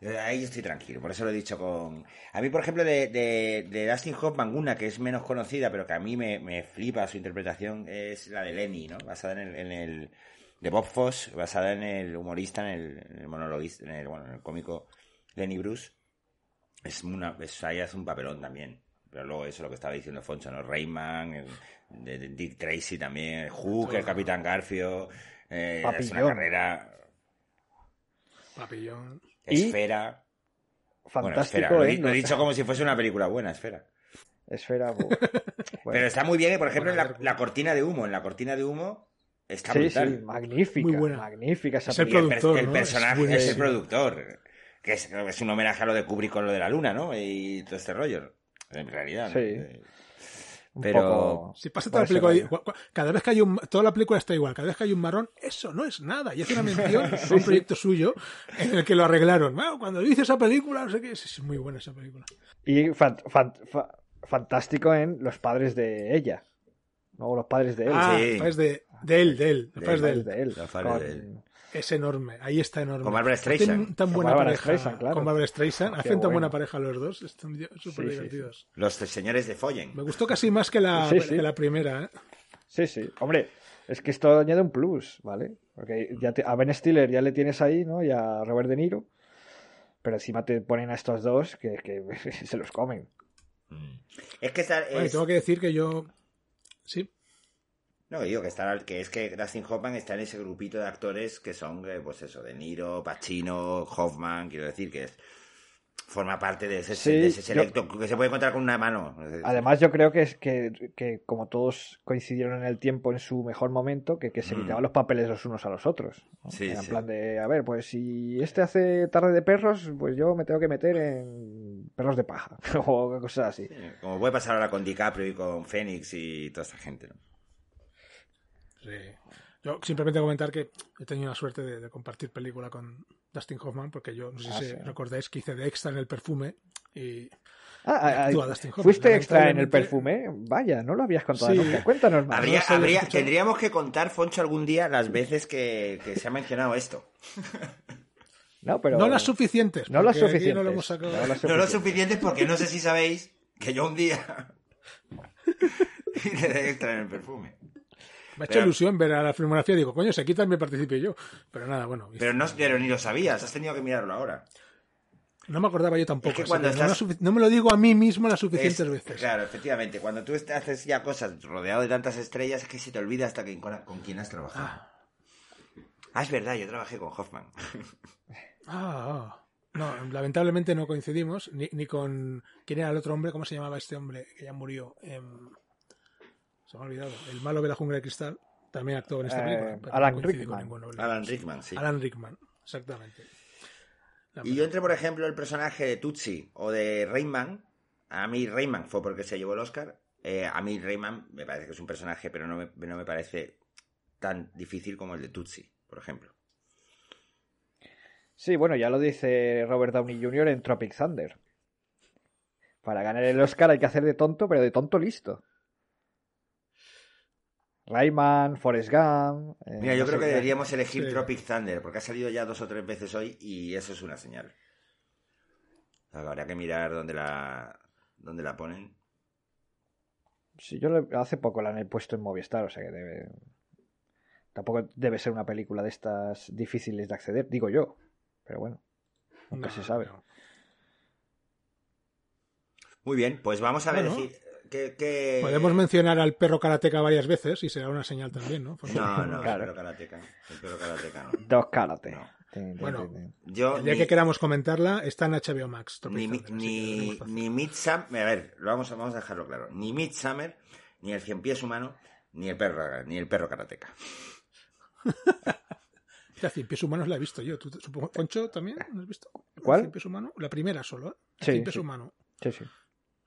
Eh, Ahí estoy tranquilo, por eso lo he dicho con... A mí, por ejemplo, de, de, de Dustin Hoffman, una que es menos conocida, pero que a mí me, me flipa su interpretación, es la de Lenny, ¿no? Basada en el, en el... de Bob Foss, basada en el humorista, en el, en el monologuista, en el, bueno, en el cómico Lenny Bruce. Es una... Es, ahí hace un papelón también. Pero luego eso es lo que estaba diciendo Foncho, ¿no? Rayman, el- de, de Dick Tracy también, Hook, el Capitán Garfio... Eh, es una carrera... Papillón. Y- Esfera... Bueno, Fantástico, Esfera. Lo, he- ¿eh? lo he dicho como si fuese una película buena, Esfera. Esfera. [laughs] Pero bueno. está muy bien, y por ejemplo, en la, cortina de humo. En la cortina de humo está Sí, brutal. sí, magnífica. Muy buena. Magnífica esa Es el personaje Es es, el productor. Que es, es un homenaje a lo de Kubrick con lo de la luna, ¿no? Y todo este rollo. En realidad. Sí. Eh, Un pero- poco Si pasa toda la película, cada vez que hay un, toda la película está igual, cada vez que hay un marrón, eso no es nada. Y hace una [laughs] mención a un proyecto suyo en el que lo arreglaron. Bueno, cuando dice esa película, no sé qué, es, muy buena esa película. Y fan- fan- fa- fantástico en los padres de ella. ¿no? O los padres de él. Ah, sí. es de, de él, de él, De los padres de Los él. padres de él. Los padres Con- de él. Es enorme, ahí está enorme. Con Barbara Hacen Streisand. tan Con buena Barbara pareja. Streisand, claro. Con Barbara Streisand. Hacen tan buena pareja los dos. Están súper Sí, sí, divertidos. Los señores de Follen. Me gustó casi más que la, Sí, sí. que la primera. ¿eh? Sí, sí. Hombre, es que esto añade un plus, ¿vale? Porque ya te- a Ben Stiller ya le tienes ahí, ¿no? Y a Robert De Niro. Pero encima te ponen a estos dos que, que [laughs] se los comen. Mm. Es que. Bueno, tengo que decir que yo. Sí, No, digo que, está, que es que Dustin Hoffman está en ese grupito de actores que son, eh, pues eso, De Niro, Pacino, Hoffman, quiero decir que es, forma parte de ese, Sí, de ese yo- selecto que se puede encontrar con una mano. Además, yo creo que es que, que como todos coincidieron en el tiempo en su mejor momento, que, que se Mm. quitaban los papeles los unos a los otros. ¿no? Sí, en sí. plan de, a ver, pues si este hace tarde de perros, pues yo me tengo que meter en perros de paja [laughs] o cosas así. Sí, Como puede pasar ahora con DiCaprio y con Phoenix y toda esa gente, ¿no? Sí. Yo simplemente comentar que he tenido la suerte de, de compartir película con Dustin Hoffman, porque yo no sé Ah, si sí. recordáis que hice de extra en el perfume y Ah, Actúa Dustin Hoffman, ¿Fuiste extra en el perfume? Vaya, no lo habías contado Sí. nunca. Cuéntanos más. Habría, sé, habría- escucho- tendríamos que contar, Foncho, algún día las veces que, que se ha mencionado esto. No, pero... no las suficientes. No las suficientes. No lo hemos sacado. No las No suficientes. suficiente porque no sé si sabéis que yo un día [laughs] hice de extra en el perfume. Me ha hecho Pero- ilusión ver a la filmografía. Digo, coño, se quitan, me participé yo. Pero nada, bueno. Pero no, pero ni lo sabías, has tenido que mirarlo ahora. No me acordaba yo tampoco. Es que cuando no, me estás- no me lo digo a mí mismo las suficientes Es- veces. Claro, efectivamente. Cuando tú haces ya cosas rodeado de tantas estrellas, es que se te olvida hasta que, con, con quién has trabajado. Ah, Ah, es verdad, yo trabajé con Hoffman. ah, ah. No, lamentablemente no coincidimos, ni, ni con... ¿Quién era el otro hombre? ¿Cómo se llamaba este hombre que ya murió? Em, Se me ha olvidado. El malo de la jungla de cristal también actuó en esta Eh, película. Alan no coincidí con Rickman. Alan. Rickman, sí. Alan Rickman, exactamente. La Y yo entre, por ejemplo, el personaje de Tutsi o de Rayman. A mí Rayman fue porque se llevó el Oscar. Eh, a mí Rayman me parece que es un personaje, pero no me, no me parece tan difícil como el de Tutsi, por ejemplo. Sí, bueno, ya lo dice Robert Downey Jr. en Tropic Thunder. Para ganar el Oscar hay que hacer de tonto, pero de tonto listo. Rayman, Forrest Gump. eh, Mira, yo no creo que deberíamos elegir Sí. Tropic Thunder, porque ha salido ya dos o tres veces hoy y eso es una señal. Habría que mirar dónde la, dónde la ponen. Sí, yo le- hace poco la han puesto en Movistar, o sea que debe. Tampoco debe ser una película de estas difíciles de acceder, digo yo. Pero bueno, nunca No, se sabe. no. Muy bien, pues vamos a ver. Decir, que, que- Podemos mencionar al perro karateca varias veces y será una señal también, ¿no? No, no, Claro. el perro karateca. El perro karateca no. Dos karate. No. Tin, tin, Bueno. Yo El día ni- que queramos comentarla está en HBO Max. Ni, ni, ni Midsummer, a ver, lo vamos, a- vamos a dejarlo claro. Ni Midsummer, ni el cien pies humano, ni el perro, ni el perro karateca. [laughs] Ya, Cien pies humanos la he visto yo. ¿Tú, te- supongo, Poncho también la has visto? ¿Cuál? Cien pies humano? La primera solo, ¿eh? Sí, Cien pies sí. humano. Sí, sí.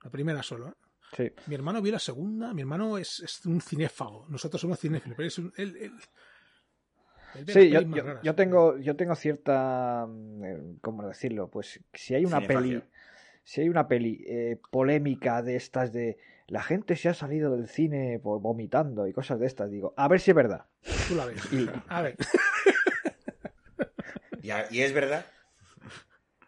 La primera solo, ¿eh? Sí. Mi hermano vio la segunda. Mi hermano es, es un cinéfago. Nosotros somos cinéfilos, pero es un, él, él- él ve Sí, yo, tengo, yo tengo cierta, mm, eh, ¿cómo decirlo? Pues si hay una Cinefagia. peli, si hay una peli eh, polémica de estas de la gente se ha salido del cine vo- vomitando y cosas de estas, digo, a ver si es verdad. Tú la ves. Y- A ver. [laughs] Y, a- y es verdad.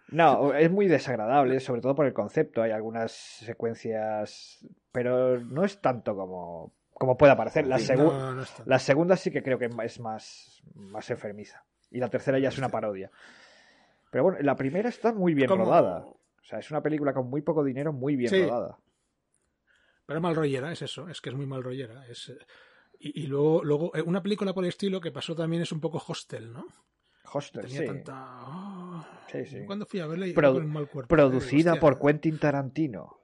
No, es muy desagradable, sobre todo por el concepto. Hay algunas secuencias, pero no es tanto como, como puede parecer. La, Sí, segu- no, no es tanto. la segunda sí que creo que es más, más enfermiza. Y la tercera ya es una parodia. Pero bueno, la primera está muy bien Como- rodada. O sea, es una película con muy poco dinero, muy bien Sí. rodada. Pero mal rollera, es eso, es que es muy mal rollera. Es, eh, y, y luego, luego eh, una película por el estilo que pasó también es un poco hostel, ¿no? Hostel, Tenía sí. tanta. ah, Sí, sí. Cuando fui a verla y Produ- con el mal cuerpo. Producida Hostia, por Quentin Tarantino.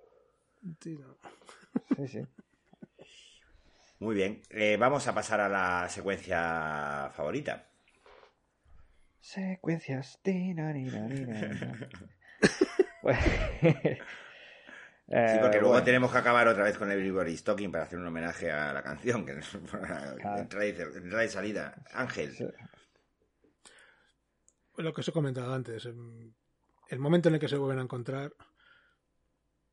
tío. Sí, sí. Muy bien. Eh, vamos a pasar a la secuencia favorita. Secuencias. Tina, nina, nina, nina. Bueno, [laughs] Sí, eh, porque luego bueno, tenemos que acabar otra vez con Everybody's Talking para hacer un homenaje a la canción, que es [laughs] Claro. entrada, y, entrada y salida. Ángel. Lo que os he comentado antes. em, El momento en el que se vuelven a encontrar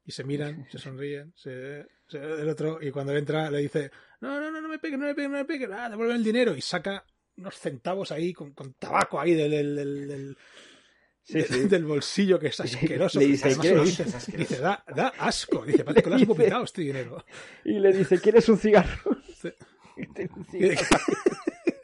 y se miran, se [laughs] sonríen, se, se- el otro, y cuando entra le dice, no, no, no, no me pegues, no me pegues, no me pegues, ah, devuelve el dinero, y saca unos centavos ahí con, con tabaco ahí del, del, del, del- Sí, de- sí. [laughs] del bolsillo que es asqueroso. Le dice, dice, dice, da, da asco. Dice, parece que lo has vomitado este dinero. Y le dice, ¿quieres un cigarro? Sí. [laughs] Un cigarro.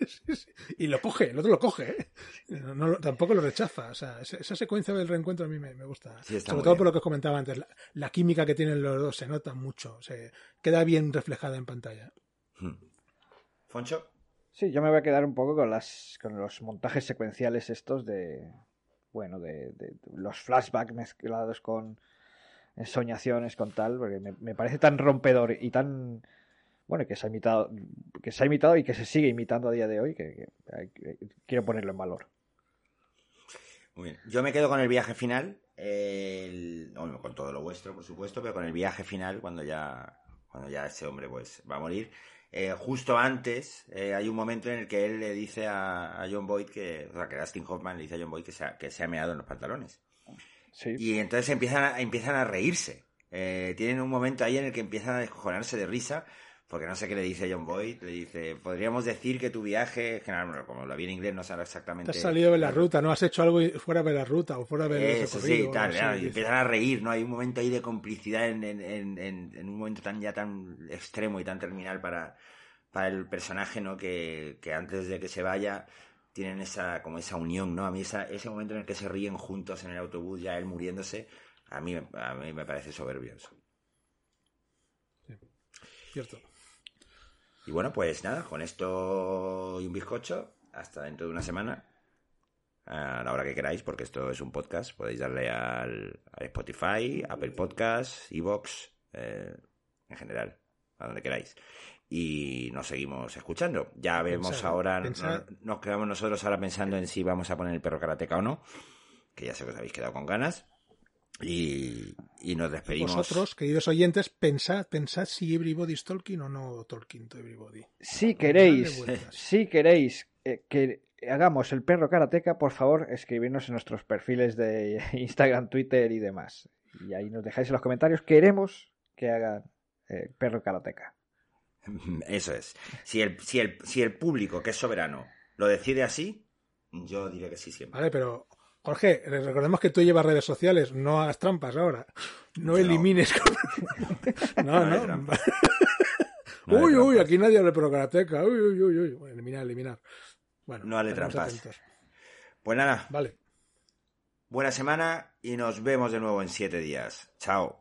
Sí, [laughs] sí. Y lo coge, el otro lo coge, ¿eh? No, tampoco lo rechaza. O sea, esa, secuencia del reencuentro a mí me, me gusta. Sobre todo bien. por lo que os comentaba antes. La, la química que tienen los dos se nota mucho. Se queda bien reflejada en pantalla. Hmm. Foncho. Sí, yo me voy a quedar un poco con las con los montajes secuenciales estos de bueno, de, de- de los flashbacks mezclados con ensoñaciones con tal, porque me, me parece tan rompedor y tan bueno, que se ha imitado que se ha imitado y que se sigue imitando a día de hoy que, que- hay que- quiero ponerlo en valor. Muy bien. Yo me quedo con el viaje final. el- bueno, con todo lo vuestro, por supuesto, pero con el viaje final cuando ya, cuando ya ese hombre pues va a morir. Eh, justo antes eh, hay un momento en el que él le dice a, a John Boyd que, o sea, que Dustin Hoffman le dice a John Boyd que se ha, que se ha meado en los pantalones. Sí. Y entonces empiezan a, empiezan a reírse. Eh, tienen un momento ahí en el que empiezan a descojonarse de risa, porque no sé qué le dice John Boyd. Le dice, podríamos decir que tu viaje, general, como lo vi en inglés, no sabe Te exactamente. has salido de la ruta, no has hecho algo fuera de la ruta o fuera del Eso sí, tal, así. y empiezan a reír, ¿no? Hay un momento ahí de complicidad en, en, en, en- en un momento tan ya tan extremo y tan terminal para, para el personaje, ¿no? Que, que antes de que se vaya tienen esa como esa unión, ¿no? A mí esa, ese momento en el que se ríen juntos en el autobús, ya él muriéndose, a mí, a mí me parece soberbio eso. Cierto. Y bueno, pues nada, con esto y un bizcocho, hasta dentro de una semana, a la hora que queráis, porque esto es un podcast, podéis darle al, Spotify, Apple Podcasts, Evox, eh, en general, a donde queráis. Y nos seguimos escuchando. Ya vemos Pensad, ahora, pensad. nos quedamos nosotros ahora pensando en si vamos a poner el perro karateca o no, que ya sé que os habéis quedado con ganas. Y, y nos despedimos. Vosotros, queridos oyentes, pensad, pensad si Everybody's Talking o no Talking to Everybody. Si queréis, si queréis eh, que hagamos el perro karateca, por favor, escribirnos en nuestros perfiles de [laughs] Instagram, Twitter y demás. Y ahí nos dejáis en los comentarios. Queremos que hagan eh, perro karateca. Eso es. Si el, si, el, si el público, que es soberano, lo decide así, yo diré que sí siempre. Vale, pero Jorge, recordemos que tú llevas redes sociales, no hagas trampas ahora. No, No. elimines. [laughs] no, No no. trampas. [laughs] No uy, uy, aquí nadie habla Procarateca. Uy, uy, uy, uy. Bueno, eliminar, eliminar. Bueno, No estaremos trampas. atentos. Pues nada, Vale. buena semana y nos vemos de nuevo en siete días. Chao.